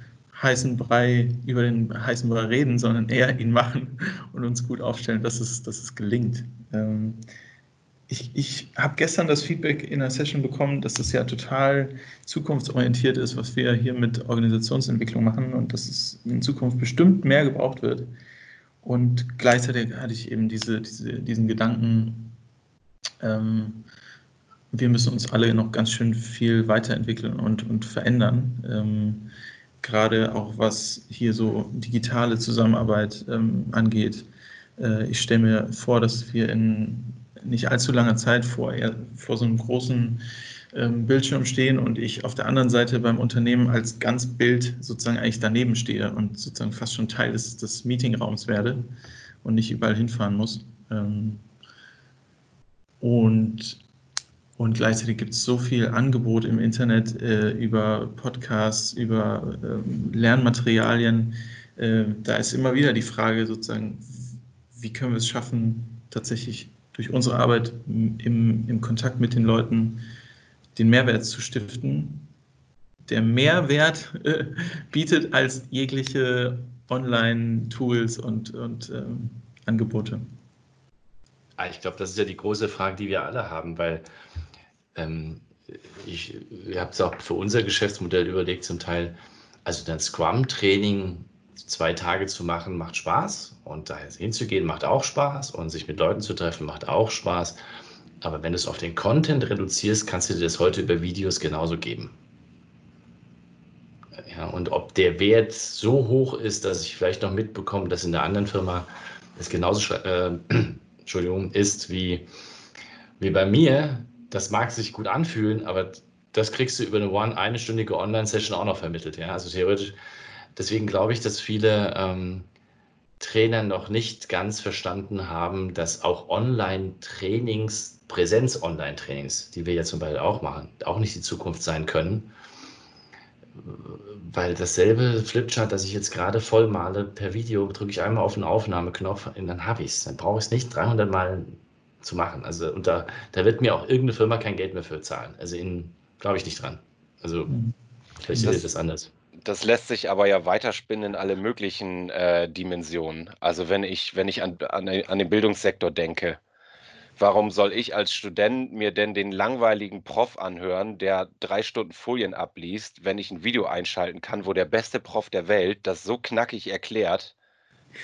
C: heißen Brei, über den heißen Brei reden, sondern eher ihn machen und uns gut aufstellen, dass es, dass es gelingt. Ähm, ich, ich habe gestern das Feedback in der Session bekommen, dass das ja total zukunftsorientiert ist, was wir hier mit Organisationsentwicklung machen und dass es in Zukunft bestimmt mehr gebraucht wird. Und gleichzeitig hatte ich eben diese, diese diesen Gedanken, ähm, wir müssen uns alle noch ganz schön viel weiterentwickeln und, und verändern. Ähm, gerade auch was hier so digitale Zusammenarbeit ähm, angeht. Äh, ich stelle mir vor, dass wir in nicht allzu langer Zeit vor, vor so einem großen ähm, Bildschirm stehen und ich auf der anderen Seite beim Unternehmen als ganz Bild sozusagen eigentlich daneben stehe und sozusagen fast schon Teil des, des Meetingraums werde und nicht überall hinfahren muss. Ähm, und und gleichzeitig gibt es so viel Angebot im Internet äh, über Podcasts, über ähm, Lernmaterialien. Äh, da ist immer wieder die Frage sozusagen, wie können wir es schaffen, tatsächlich durch unsere Arbeit im, im Kontakt mit den Leuten den Mehrwert zu stiften, der Mehrwert äh, bietet als jegliche Online-Tools und, und ähm, Angebote.
A: Ah, ich glaube, das ist ja die große Frage, die wir alle haben, weil ähm, ich, ich habe es auch für unser Geschäftsmodell überlegt, zum Teil, also das Scrum-Training zwei Tage zu machen, macht Spaß und da hinzugehen macht auch Spaß und sich mit Leuten zu treffen macht auch Spaß. Aber wenn du es auf den Content reduzierst, kannst du dir das heute über Videos genauso geben. Ja, und ob der Wert so hoch ist, dass ich vielleicht noch mitbekomme, dass in der anderen Firma es genauso äh, Entschuldigung, ist wie, wie bei mir, das mag sich gut anfühlen, aber das kriegst du über eine one, einstündige Online-Session auch noch vermittelt. Ja? Also theoretisch, deswegen glaube ich, dass viele ähm, Trainer noch nicht ganz verstanden haben, dass auch Online-Trainings, Präsenz-Online-Trainings, die wir ja zum Beispiel auch machen, auch nicht die Zukunft sein können. weil dasselbe Flipchart, das ich jetzt gerade voll male per Video, drücke ich einmal auf den Aufnahmeknopf und dann habe ich es. Dann brauche ich es nicht 300 Mal zu machen. Also und da, da wird mir auch irgendeine Firma kein Geld mehr für zahlen. Also glaube ich nicht dran. Also mhm. vielleicht seht ihr das anders.
B: Das lässt sich aber ja weiterspinnen in alle möglichen äh, Dimensionen. Also wenn ich, wenn ich an, an, an den Bildungssektor denke, warum soll ich als Student mir denn den langweiligen Prof anhören, der drei Stunden Folien abliest, wenn ich ein Video einschalten kann, wo der beste Prof der Welt das so knackig erklärt,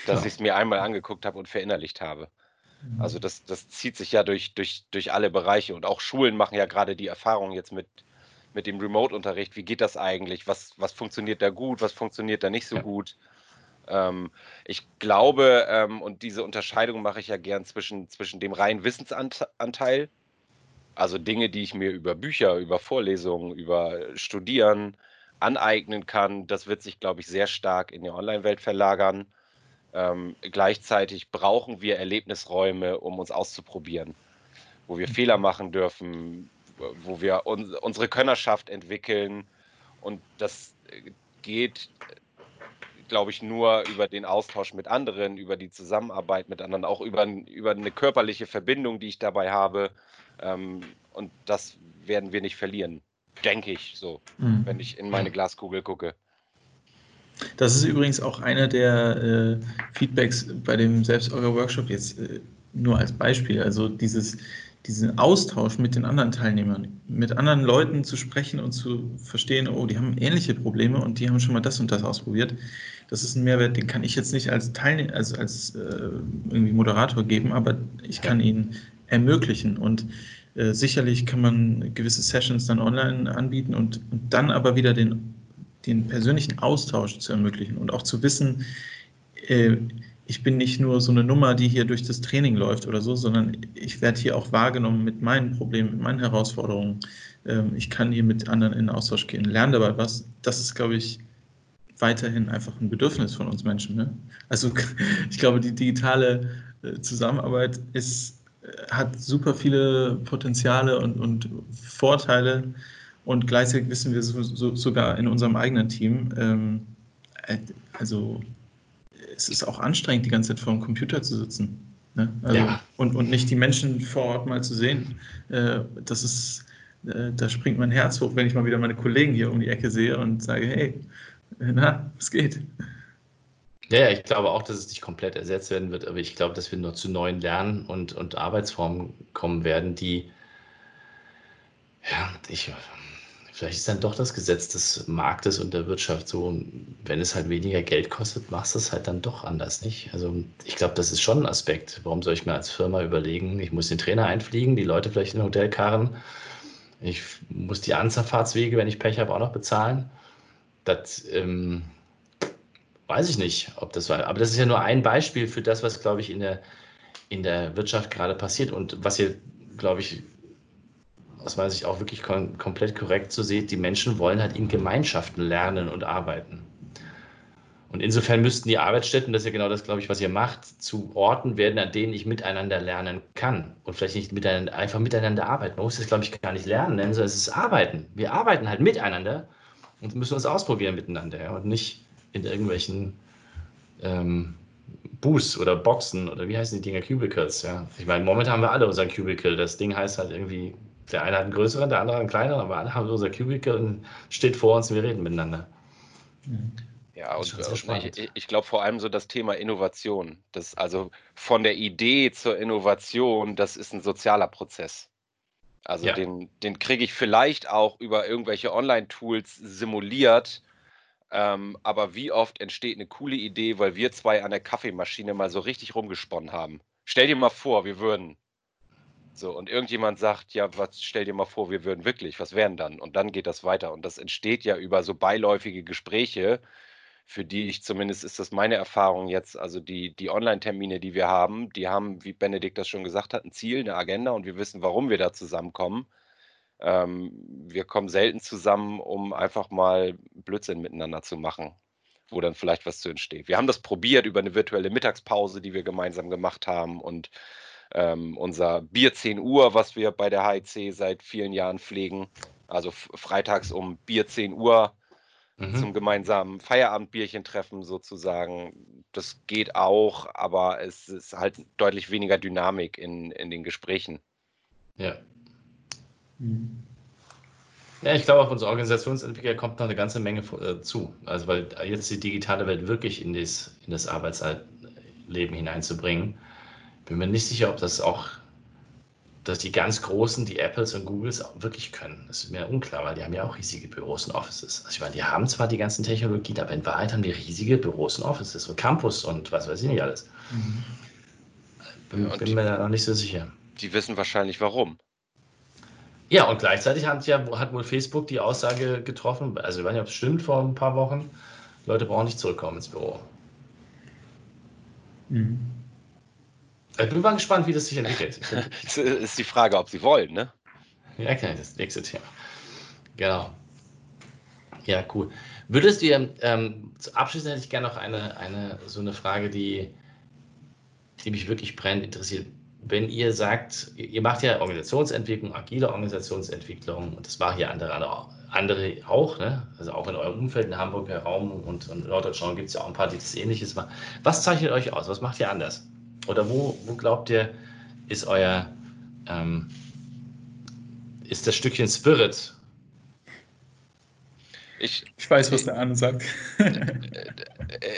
B: dass ja. ich es mir einmal angeguckt habe und verinnerlicht habe. Mhm. Also das, das zieht sich ja durch, durch, durch alle Bereiche und auch Schulen machen ja gerade die Erfahrung jetzt mit, mit dem Remote-Unterricht. Wie geht das eigentlich? Was, was funktioniert da gut? Was funktioniert da nicht so ja. gut? Ähm, ich glaube, ähm, und diese Unterscheidung mache ich ja gern zwischen, zwischen dem reinen Wissensanteil, also Dinge, die ich mir über Bücher, über Vorlesungen, über Studieren aneignen kann, das wird sich, glaube ich, sehr stark in die Online-Welt verlagern. Ähm, gleichzeitig brauchen wir Erlebnisräume, um uns auszuprobieren, wo wir Fehler mhm. machen dürfen, wo wir un unsere Könnerschaft entwickeln. Und das äh, geht, glaube ich, nur über den Austausch mit anderen, über die Zusammenarbeit mit anderen, auch über, über eine körperliche Verbindung, die ich dabei habe. Ähm, und das werden wir nicht verlieren, denke ich so, mhm. wenn ich in meine Glaskugel gucke.
C: Das ist übrigens auch einer der äh, Feedbacks bei dem Selbstorger-Workshop jetzt äh, nur als Beispiel. Also dieses, diesen Austausch mit den anderen Teilnehmern, mit anderen Leuten zu sprechen und zu verstehen, oh, die haben ähnliche Probleme und die haben schon mal das und das ausprobiert. Das ist ein Mehrwert, den kann ich jetzt nicht als Teilnehmer, also als äh, irgendwie Moderator geben, aber ich kann ihn ermöglichen und äh, sicherlich kann man gewisse Sessions dann online anbieten und, und dann aber wieder den den persönlichen Austausch zu ermöglichen und auch zu wissen, äh, ich bin nicht nur so eine Nummer, die hier durch das Training läuft oder so, sondern ich werde hier auch wahrgenommen mit meinen Problemen, mit meinen Herausforderungen. Ähm, ich kann hier mit anderen in Austausch gehen, lerne dabei was. Das ist, glaube ich, weiterhin einfach ein Bedürfnis von uns Menschen. Ne? Also ich glaube, die digitale äh, Zusammenarbeit ist, äh, hat super viele Potenziale und, und Vorteile und gleichzeitig wissen wir so, so, sogar in unserem eigenen Team, ähm, äh, also es ist auch anstrengend, die ganze Zeit vor dem Computer zu sitzen. Ne? Also, ja. und, und nicht die Menschen vor Ort mal zu sehen. Äh, das ist, äh, da springt mein Herz hoch, wenn ich mal wieder meine Kollegen hier um die Ecke sehe und sage, hey, na, was geht?
A: Ja, ich glaube auch, dass es nicht komplett ersetzt werden wird, aber ich glaube, dass wir nur zu neuen Lern- und, und Arbeitsformen kommen werden, die, ja, ich, Vielleicht ist dann doch das Gesetz des Marktes und der Wirtschaft so, wenn es halt weniger Geld kostet, machst du es halt dann doch anders, nicht? Also ich glaube, das ist schon ein Aspekt. Warum soll ich mir als Firma überlegen, ich muss den Trainer einfliegen, die Leute vielleicht in ein Hotel karren, ich muss die Anfahrtswege, wenn ich Pech habe, auch noch bezahlen. Das ähm, weiß ich nicht, ob das war. Aber das ist ja nur ein Beispiel für das, was, glaube ich, in der, in der Wirtschaft gerade passiert und was ihr, glaube ich, aus meiner Sicht auch wirklich kom komplett korrekt so seht, die Menschen wollen halt in Gemeinschaften lernen und arbeiten. Und insofern müssten die Arbeitsstätten, das ist ja genau das, glaube ich, was ihr macht, zu Orten werden, an denen ich miteinander lernen kann. Und vielleicht nicht miteinander, einfach miteinander arbeiten. Man muss das, glaube ich, gar nicht lernen nennen, sondern es ist Arbeiten. Wir arbeiten halt miteinander und müssen uns ausprobieren miteinander ja, und nicht in irgendwelchen ähm, Booths oder Boxen oder wie heißen die Dinger, Cubicles. Ja. Ich meine, momentan haben wir alle unser Cubicle. Das Ding heißt halt irgendwie der eine hat einen größeren, der andere einen kleineren, aber alle haben so unser Cubicle und steht vor uns und wir reden miteinander.
B: Ja, und, und ich, ich glaube vor allem so das Thema Innovation. Das also von der Idee zur Innovation, das ist ein sozialer Prozess. Also ja. den, den kriege ich vielleicht auch über irgendwelche Online-Tools simuliert. Ähm, aber wie oft entsteht eine coole Idee, weil wir zwei an der Kaffeemaschine mal so richtig rumgesponnen haben? Stell dir mal vor, wir würden so, und irgendjemand sagt, ja, was stell dir mal vor, wir würden wirklich, was wären dann? Und dann geht das weiter. Und das entsteht ja über so beiläufige Gespräche, für die ich zumindest ist das meine Erfahrung jetzt, also die, die Online-Termine, die wir haben, die haben, wie Benedikt das schon gesagt hat, ein Ziel, eine Agenda und wir wissen, warum wir da zusammenkommen. Ähm, wir kommen selten zusammen, um einfach mal Blödsinn miteinander zu machen, wo dann vielleicht was zu entsteht. Wir haben das probiert über eine virtuelle Mittagspause, die wir gemeinsam gemacht haben und ähm, unser Bier 10 Uhr, was wir bei der HIC seit vielen Jahren pflegen. Also freitags um Bier 10 Uhr mhm. zum gemeinsamen Feierabendbierchen treffen sozusagen. Das geht auch, aber es ist halt deutlich weniger Dynamik in, in den Gesprächen.
A: Ja. Mhm. Ja, ich glaube, auf unsere Organisationsentwickler kommt noch eine ganze Menge äh, zu. Also, weil jetzt die digitale Welt wirklich in das, in das Arbeitsleben hineinzubringen. Bin mir nicht sicher, ob das auch, dass die ganz Großen, die Apples und Googles auch wirklich können. Das ist mir unklar, weil die haben ja auch riesige Büros und Offices. Also, ich meine, die haben zwar die ganzen Technologien, aber in Wahrheit haben die riesige Büros und Offices und Campus und was weiß ich nicht alles. Mhm. Bin, bin mir da noch nicht so sicher.
B: Die wissen wahrscheinlich warum.
A: Ja, und gleichzeitig hat, ja, hat wohl Facebook die Aussage getroffen, also ich weiß nicht, ob es stimmt, vor ein paar Wochen, Leute brauchen nicht zurückkommen ins Büro. Mhm. Ich bin mal gespannt, wie das sich entwickelt.
B: Es ist die Frage, ob sie wollen, ne?
A: Ja, okay, das nächste Thema. Genau. Ja, cool. Würdest du, ähm, abschließend hätte ich gerne noch eine, eine, so eine Frage, die, die mich wirklich brennend interessiert wenn ihr sagt, ihr macht ja Organisationsentwicklung, agile Organisationsentwicklung, und das machen ja andere, andere auch, ne? also auch in eurem Umfeld, in Hamburg, Herr Raum und, in Norddeutschland gibt es ja auch ein paar, die das Ähnliches machen. Was zeichnet euch aus? Was macht ihr anders? Oder wo, wo glaubt ihr, ist euer, ähm, ist das Stückchen Spirit
C: ich, ich weiß, was der Arne sagt.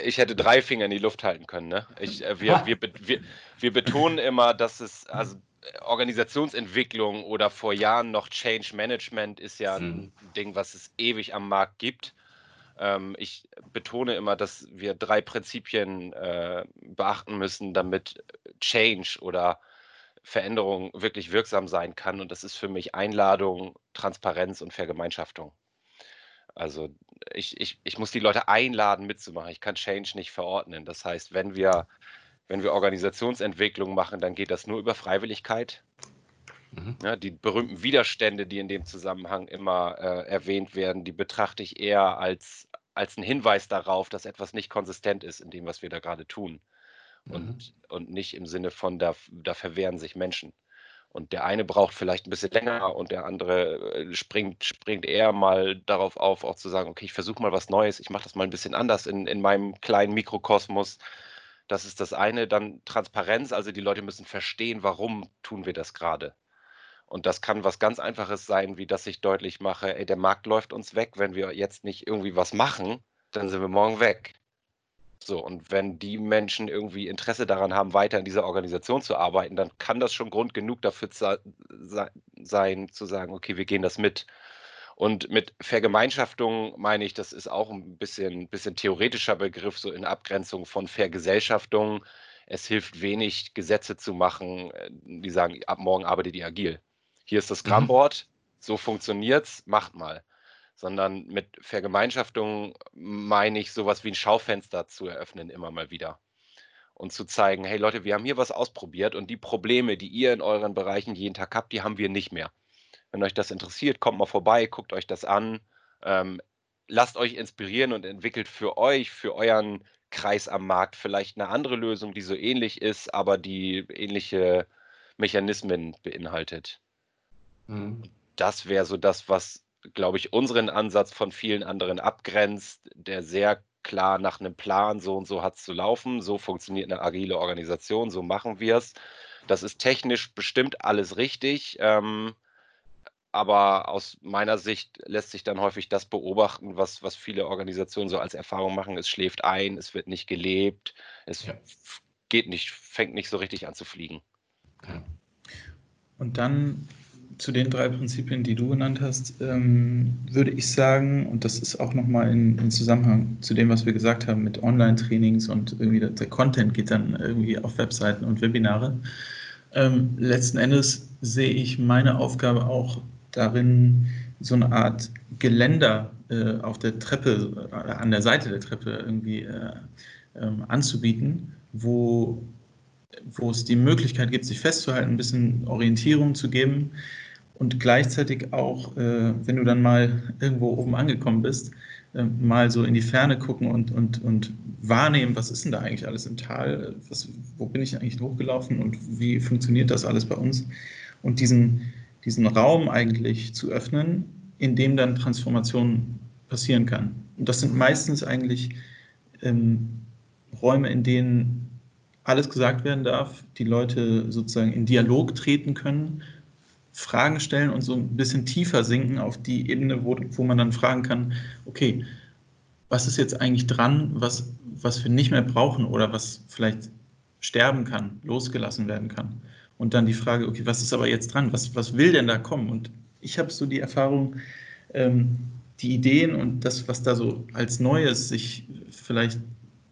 B: ich hätte drei Finger in die Luft halten können. Ne? Ich, äh, wir, wir, wir, wir betonen immer, dass es, also Organisationsentwicklung oder vor Jahren noch Change Management ist ja ein hm. Ding, was es ewig am Markt gibt. Ähm, ich betone immer, dass wir drei Prinzipien äh, beachten müssen, damit Change oder Veränderung wirklich wirksam sein kann. Und das ist für mich Einladung, Transparenz und Vergemeinschaftung. Also ich, ich, ich muss die Leute einladen, mitzumachen. Ich kann Change nicht verordnen. Das heißt, wenn wir, wenn wir Organisationsentwicklung machen, dann geht das nur über Freiwilligkeit. Mhm. Ja, die berühmten Widerstände, die in dem Zusammenhang immer äh, erwähnt werden, die betrachte ich eher als, als einen Hinweis darauf, dass etwas nicht konsistent ist in dem, was wir da gerade tun. Mhm. Und, und nicht im Sinne von, da, da verwehren sich Menschen. Und der eine braucht vielleicht ein bisschen länger und der andere äh, springt, springt eher mal darauf auf, auch zu sagen, okay, ich versuche mal was Neues, ich mache das mal ein bisschen anders in, in meinem kleinen Mikrokosmos. Das ist das eine. Dann Transparenz, also die Leute müssen verstehen, warum tun wir das gerade. Und das kann was ganz Einfaches sein, wie dass ich deutlich mache, ey, der Markt läuft uns weg. Wenn wir jetzt nicht irgendwie was machen, dann sind wir morgen weg. So, und wenn die Menschen irgendwie Interesse daran haben, weiter in dieser Organisation zu arbeiten, dann kann das schon Grund genug dafür sein, zu sagen, okay, wir gehen das mit. Und mit Vergemeinschaftung meine ich, das ist auch ein bisschen, bisschen theoretischer Begriff, so in Abgrenzung von Vergesellschaftung. Es hilft wenig, Gesetze zu machen, äh, die sagen, ab morgen arbeitet ihr agil. Hier ist das Scrum-Board, mhm. so funktioniert's, macht mal sondern mit Vergemeinschaftung meine ich sowas wie ein Schaufenster zu eröffnen immer mal wieder und zu zeigen, hey Leute, wir haben hier was ausprobiert und die Probleme, die ihr in euren Bereichen jeden Tag habt, die haben wir nicht mehr. Wenn euch das interessiert, kommt mal vorbei, guckt euch das an, ähm, lasst euch inspirieren und entwickelt für euch, für euren Kreis am Markt vielleicht eine andere Lösung, die so ähnlich ist, aber die ähnliche Mechanismen beinhaltet. Mhm. Das wäre so das, was glaube ich, unseren Ansatz von vielen anderen abgrenzt, der sehr klar nach einem Plan, so und so hat es zu laufen, so funktioniert eine agile Organisation, so machen wir es. Das ist technisch bestimmt alles richtig, ähm, aber aus meiner Sicht lässt sich dann häufig das beobachten, was, was viele Organisationen so als Erfahrung machen. Es schläft ein, es wird nicht gelebt, es ja. geht nicht, fängt nicht so richtig an zu fliegen.
C: Und dann zu den drei Prinzipien, die du genannt hast, ähm, würde ich sagen, und das ist auch nochmal in, in Zusammenhang zu dem, was wir gesagt haben mit Online-Trainings und irgendwie der, der, Content geht dann irgendwie auf Webseiten und Webinare. Ähm, letzten Endes sehe ich meine Aufgabe auch darin, so eine Art Geländer äh, auf der Treppe, äh, an der Seite der Treppe irgendwie äh, ähm, anzubieten, wo wo es die Möglichkeit gibt, sich festzuhalten, ein bisschen Orientierung zu geben, und gleichzeitig auch, äh, wenn du dann mal irgendwo oben angekommen bist, äh, mal so in die Ferne gucken und, und, und wahrnehmen, was ist denn da eigentlich alles im Tal, was, wo bin ich eigentlich hochgelaufen und wie funktioniert das alles bei uns und diesen, diesen Raum eigentlich zu öffnen, in dem dann Transformation passieren kann. Und das sind meistens eigentlich ähm, Räume, in denen alles gesagt werden darf, die Leute sozusagen in Dialog treten können, Fragen stellen und so ein bisschen tiefer sinken auf die Ebene, wo, wo man dann fragen kann, okay, was ist jetzt eigentlich dran, was, was wir nicht mehr brauchen oder was vielleicht sterben kann, losgelassen werden kann. Und dann die Frage, okay, was ist aber jetzt dran? Was, was will denn da kommen? Und ich habe so die Erfahrung, ähm, die Ideen und das, was da so als Neues sich vielleicht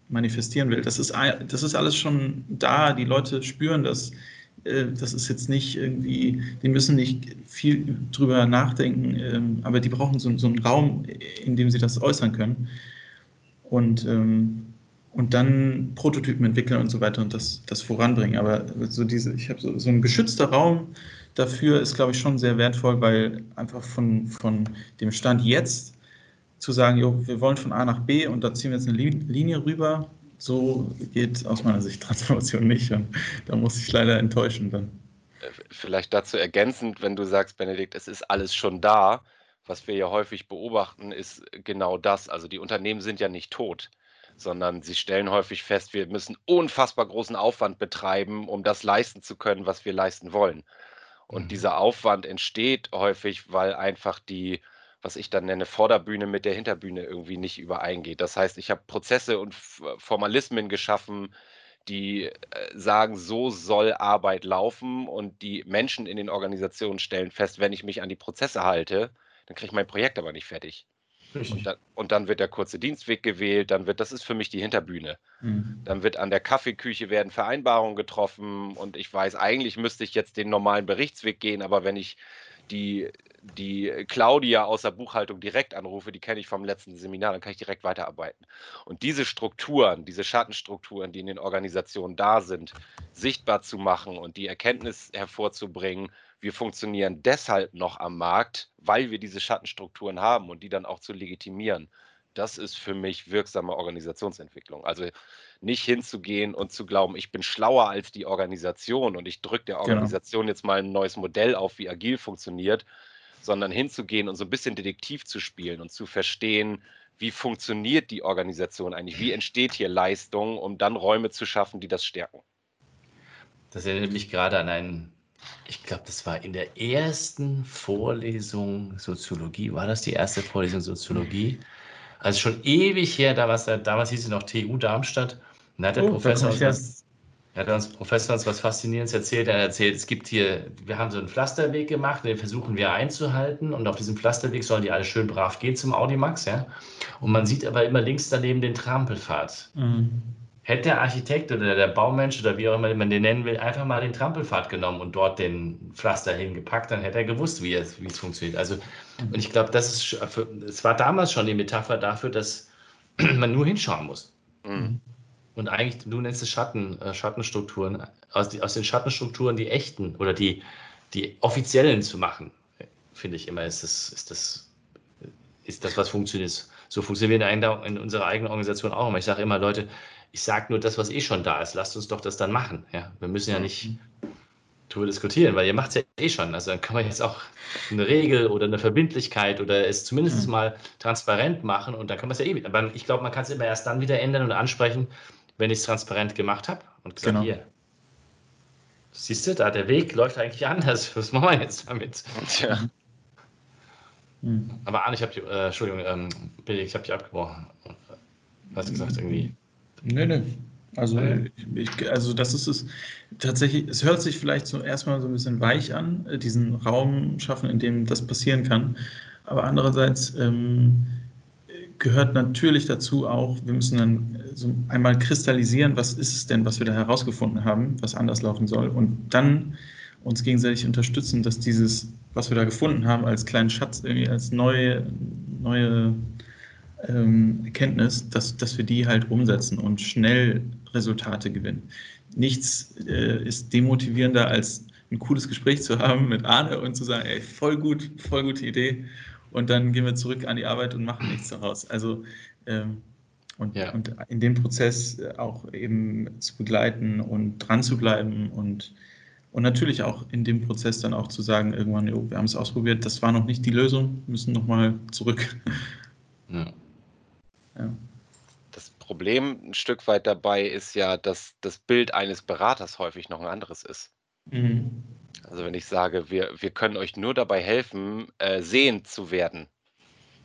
C: manifestieren will, das ist, das ist alles schon da. Die Leute spüren das. Äh, das ist jetzt nicht irgendwie, die müssen nicht viel drüber nachdenken, ähm, aber die brauchen so, so einen Raum, in dem sie das äußern können. Und, ähm, und dann Prototypen entwickeln und so weiter und das, das voranbringen. Aber so diese, ich habe so, so ein geschützter Raum, dafür ist, glaube ich, schon sehr wertvoll, weil einfach von, von dem Stand jetzt zu sagen, jo, wir wollen von A nach B und da ziehen wir jetzt eine Linie rüber, so geht aus meiner Sicht Transformation nicht. Und da muss ich leider enttäuschen dann.
B: Äh, vielleicht dazu ergänzend, wenn du sagst, Benedikt, es ist alles schon da. Was wir ja häufig beobachten, ist genau das. Also die Unternehmen sind ja nicht tot sondern sie stellen häufig fest, wir müssen unfassbar großen Aufwand betreiben, um das leisten zu können, was wir leisten wollen. Und mhm. dieser Aufwand entsteht häufig, weil einfach die, was ich dann nenne, Vorderbühne mit der Hinterbühne irgendwie nicht übereingeht. Das heißt, ich habe Prozesse und Formalismen geschaffen, die äh, sagen, so soll Arbeit laufen und die Menschen in den Organisationen stellen fest, wenn ich mich an die Prozesse halte, dann kriege ich mein Projekt aber nicht fertig. Und dann, und dann, wird der kurze Dienstweg gewählt, dann wird, das ist für mich die Hinterbühne. Mhm. Dann wird an der Kaffeeküche werden Vereinbarungen getroffen und ich weiß, eigentlich müsste ich jetzt den normalen Berichtsweg gehen, aber wenn ich die, die Claudia aus der Buchhaltung direkt anrufe, die kenne ich vom letzten Seminar, dann kann ich direkt weiterarbeiten. Und diese Strukturen, diese Schattenstrukturen, die in den Organisationen da sind, sichtbar zu machen und die Erkenntnis hervorzubringen, wir funktionieren deshalb noch am Markt, weil wir diese Schattenstrukturen haben und die dann auch zu legitimieren. Das ist für mich wirksame Organisationsentwicklung. Also nicht hinzugehen und zu glauben, ich bin schlauer als die Organisation und ich drücke der genau. Organisation genau. jetzt mal ein neues Modell auf, wie agil funktioniert, sondern hinzugehen und so ein bisschen Detektiv zu spielen und zu verstehen, wie funktioniert die Organisation eigentlich, wie entsteht hier Leistung, um dann Räume zu schaffen, die das stärken.
A: Das erinnert mich gerade an einen ich glaube, das war in der ersten Vorlesung Soziologie. War das die erste Vorlesung Soziologie? Also schon ewig her, da war damals hieß es noch TU Darmstadt. Und da hat der oh, Professor uns was, hat uns Professor uns was Faszinierendes erzählt. Er hat erzählt, es gibt hier, wir haben so einen Pflasterweg gemacht, den versuchen wir einzuhalten. Und auf diesem Pflasterweg sollen die alle schön brav gehen zum Audimax. Ja? Und man sieht aber immer links daneben den Trampelpfad. Mhm hätte der Architekt oder der Baumensch oder wie auch immer man den nennen will, einfach mal den Trampelpfad genommen und dort den Pflaster hingepackt, dann hätte er gewusst, wie es, wie es funktioniert. Also, und ich glaube, das ist, es war damals schon die Metapher dafür, dass man nur hinschauen muss. Mhm. Und eigentlich, du nennst es Schatten, äh, Schattenstrukturen, aus, die, aus den Schattenstrukturen die echten oder die, die offiziellen zu machen, finde ich immer, ist das, ist das, ist das, was funktioniert. So funktionieren wir in, in unserer eigenen Organisation auch immer. Ich sage immer, Leute, ich sage nur das, was eh schon da ist. Lasst uns doch das dann machen. Ja? Wir müssen ja nicht darüber diskutieren, weil ihr macht es ja eh schon. Also dann kann man jetzt auch eine Regel oder eine Verbindlichkeit oder es zumindest mhm. mal transparent machen und dann kann man es ja eh. Aber ich glaube, man kann es immer erst dann wieder ändern und ansprechen, wenn ich es transparent gemacht habe und gesagt, genau. hier, siehst du, da der Weg läuft eigentlich anders. Was machen wir jetzt damit? Tja. Mhm. Aber Arne, ich habe äh, Entschuldigung, ähm, ich habe dich abgebrochen. Was gesagt, irgendwie.
C: Nee, nee. Also, ich, also das ist es tatsächlich, es hört sich vielleicht so erstmal so ein bisschen weich an, äh, diesen Raum schaffen, in dem das passieren kann. Aber andererseits ähm, gehört natürlich dazu auch, wir müssen dann so einmal kristallisieren, was ist es denn, was wir da herausgefunden haben, was anders laufen soll. Und dann uns gegenseitig unterstützen, dass dieses, was wir da gefunden haben, als kleinen Schatz, irgendwie als neue, neue ähm, Erkenntnis, dass, dass wir die halt umsetzen und schnell Resultate gewinnen. Nichts äh, ist demotivierender, als ein cooles Gespräch zu haben mit Arne und zu sagen, ey, voll gut, voll gute Idee. Und dann gehen wir zurück an die Arbeit und machen nichts daraus. Also ähm, und, ja. und in dem Prozess auch eben zu begleiten und dran zu bleiben und, und natürlich auch in dem Prozess dann auch zu sagen, irgendwann, jo, wir haben es ausprobiert, das war noch nicht die Lösung, müssen nochmal zurück
B: Ja. ja. Das Problem ein Stück weit dabei ist ja, dass das Bild eines Beraters häufig noch ein anderes ist. Mhm. Also wenn ich sage, wir, wir können euch nur dabei helfen, äh, sehend zu werden,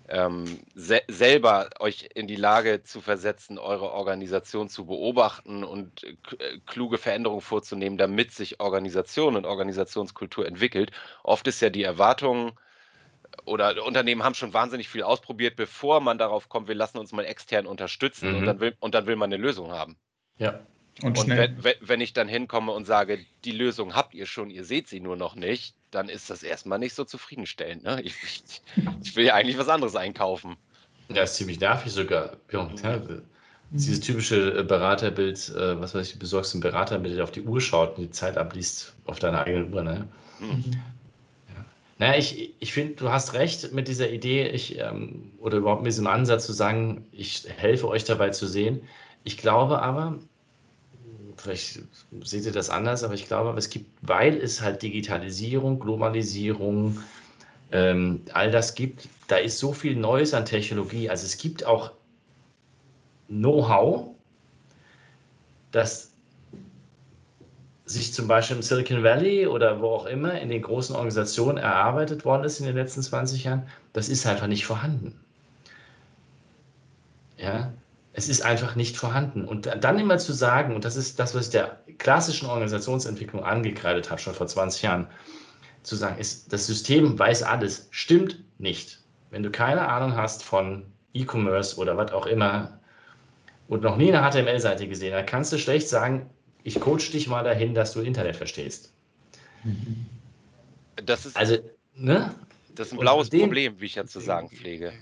B: ähm, se selber euch in die Lage zu versetzen, eure Organisation zu beobachten und äh, kluge Veränderungen vorzunehmen, damit sich Organisation und Organisationskultur entwickelt. Oft ist ja die Erwartung, oder Unternehmen haben schon wahnsinnig viel ausprobiert, bevor man darauf kommt, wir lassen uns mal extern unterstützen mhm. und, dann will, und dann will man eine Lösung haben.
A: Ja.
B: Und, und wenn, wenn, ich dann hinkomme und sage, die Lösung habt ihr schon, ihr seht sie nur noch nicht, dann ist das erstmal nicht so zufriedenstellend. Ne? Ich, ich, ich, will ja eigentlich was anderes einkaufen.
A: Ja, ist ziemlich nervig sogar. Ja, dieses typische äh, Beraterbild, äh, was weiß ich, besorgst einen Berater, mit der auf die Uhr schaut und die Zeit abliest auf deiner eigenen Uhr. Ne? Mhm. Ja. Naja, ich, ich finde, du hast recht mit dieser Idee, ich, ähm, oder überhaupt mit diesem Ansatz zu sagen, ich helfe euch dabei zu sehen. Ich glaube aber, vielleicht seht ihr das anders, aber ich glaube, es gibt, weil es halt Digitalisierung, Globalisierung, ähm, all das gibt, da ist so viel Neues an Technologie. Also es gibt auch Know-how, das sich zum Beispiel im Silicon Valley oder wo auch immer in den großen Organisationen erarbeitet worden ist in den letzten 20 Jahren, das ist einfach nicht vorhanden. Ja, es ist einfach nicht vorhanden. Und dann immer zu sagen, und das ist das, was ich der klassischen Organisationsentwicklung angekreidet habe, schon vor 20 Jahren, zu sagen, ist, das System weiß alles, stimmt nicht. Wenn du keine Ahnung hast von E-Commerce oder was auch immer und noch nie eine HTML-Seite gesehen hast, kannst du schlecht sagen, ich coach dich mal dahin, dass du Internet verstehst.
B: Das ist, also, ne? das ist ein blaues Problem, wie ich ja zu sagen pflege.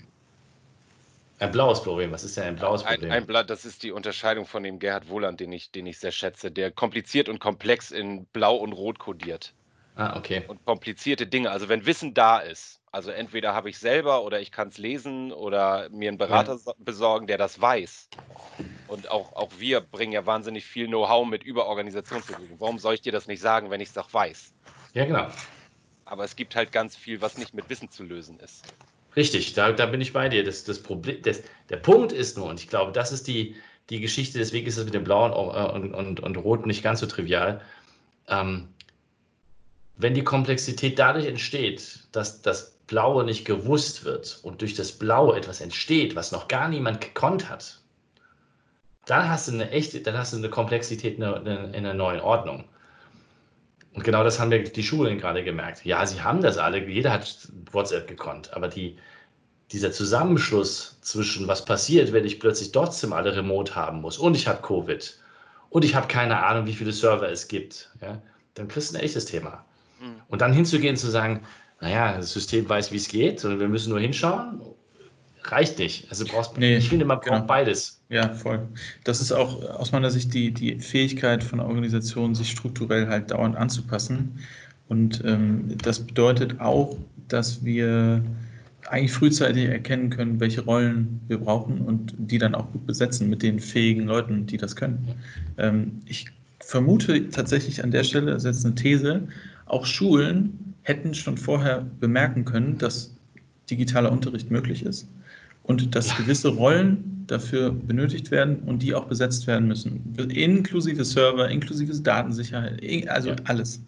A: Ein blaues Problem. Was ist denn ein blaues
B: Problem? Ein, ein Blatt, das ist die Unterscheidung von dem Gerhard Wohland, den ich, den ich sehr schätze, der kompliziert und komplex in Blau und Rot kodiert.
A: Ah, okay.
B: Und komplizierte Dinge. Also wenn Wissen da ist, also entweder habe ich selber oder ich kann es lesen oder mir einen Berater ja. besorgen, der das weiß. Und auch, auch wir bringen ja wahnsinnig viel Know-how mit über Organisationsbewegung. Warum soll ich dir das nicht sagen, wenn ich es doch weiß?
A: Ja, genau.
B: Aber es gibt halt ganz viel, was nicht mit Wissen zu lösen ist.
A: Richtig, da, da bin ich bei dir. Das, das Problem, das, der Punkt ist nur, und ich glaube, das ist die, die Geschichte, deswegen ist es mit dem Blauen und, und, und Roten nicht ganz so trivial. Ähm, wenn die Komplexität dadurch entsteht, dass das Blaue nicht gewusst wird und durch das Blaue etwas entsteht, was noch gar niemand gekonnt hat, dann hast du eine echte, dann hast du eine Komplexität in einer, in einer neuen Ordnung. Und genau das haben wir die Schulen gerade gemerkt. Ja, sie haben das alle, jeder hat WhatsApp gekonnt, aber die, dieser Zusammenschluss zwischen was passiert, wenn ich plötzlich trotzdem alle remote haben muss und ich habe Covid und ich habe keine Ahnung, wie viele Server es gibt, ja, dann kriegst du ein echtes Thema. Mhm. Und dann hinzugehen zu sagen, naja, das System weiß, wie es geht, sondern wir müssen nur hinschauen reicht nicht. Also brauchst, nee, ich finde, man braucht genau. beides.
C: Ja, voll. Das ist auch aus meiner Sicht die, die Fähigkeit von Organisationen, sich strukturell halt dauernd anzupassen. Und ähm, das bedeutet auch, dass wir eigentlich frühzeitig erkennen können, welche Rollen wir brauchen und die dann auch gut besetzen mit den fähigen Leuten, die das können. Ähm, ich vermute tatsächlich an der Stelle, das ist jetzt eine These, auch Schulen hätten schon vorher bemerken können, dass digitaler Unterricht möglich ist und dass gewisse Rollen dafür benötigt werden und die auch besetzt werden müssen. Inklusive Server, inklusive Datensicherheit, also ja. alles.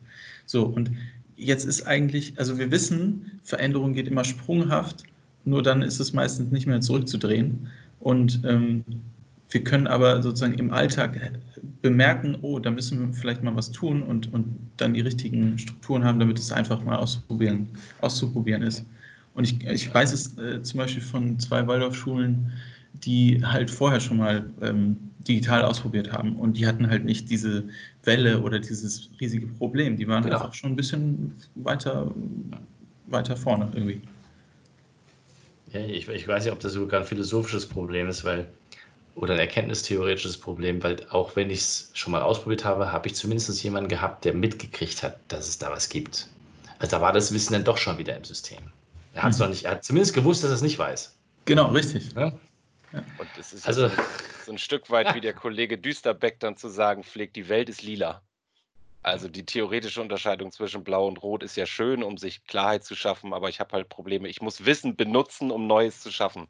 C: So, und jetzt ist eigentlich, also wir wissen, Veränderung geht immer sprunghaft, nur dann ist es meistens nicht mehr zurückzudrehen. Und ähm, wir können aber sozusagen im Alltag bemerken, oh, da müssen wir vielleicht mal was tun und, und dann die richtigen Strukturen haben, damit es einfach mal auszuprobieren, auszuprobieren ist. Und ich, ich weiß es äh, zum Beispiel von zwei Waldorfschulen, die halt vorher schon mal ähm, digital ausprobiert haben und die hatten halt nicht diese Welle oder dieses riesige Problem. Die waren genau. einfach schon ein bisschen weiter, weiter vorne irgendwie.
A: Ja, ich, ich weiß nicht, ob das sogar ein philosophisches Problem ist, weil oder ein erkenntnistheoretisches Problem, weil auch wenn ich es schon mal ausprobiert habe, habe ich zumindest jemanden gehabt, der mitgekriegt hat, dass es da was gibt. Also da war das Wissen dann doch schon wieder im System. Er hat es mhm. nicht, er hat zumindest gewusst, dass er es nicht weiß.
C: Genau, richtig. Ja?
B: Und das ist also, so ein Stück weit, wie der Kollege Düsterbeck dann zu sagen pflegt, die Welt ist lila. Also die theoretische Unterscheidung zwischen Blau und Rot ist ja schön, um sich Klarheit zu schaffen, aber ich habe halt Probleme. Ich muss Wissen benutzen, um Neues zu schaffen.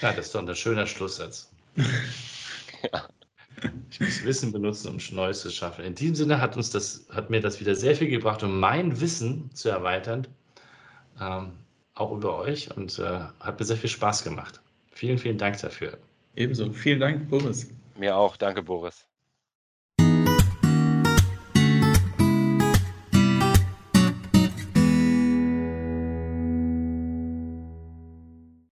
A: Ja, das ist doch ein schöner Schlusssatz. ja. Ich muss Wissen benutzen, um Neues zu schaffen. In diesem Sinne hat uns das, hat mir das wieder sehr viel gebracht, um mein Wissen zu erweitern, ähm, auch über euch und äh, hat mir sehr viel Spaß gemacht. Vielen, vielen Dank dafür.
C: Ebenso. Vielen Dank, Boris.
B: Mir auch. Danke, Boris.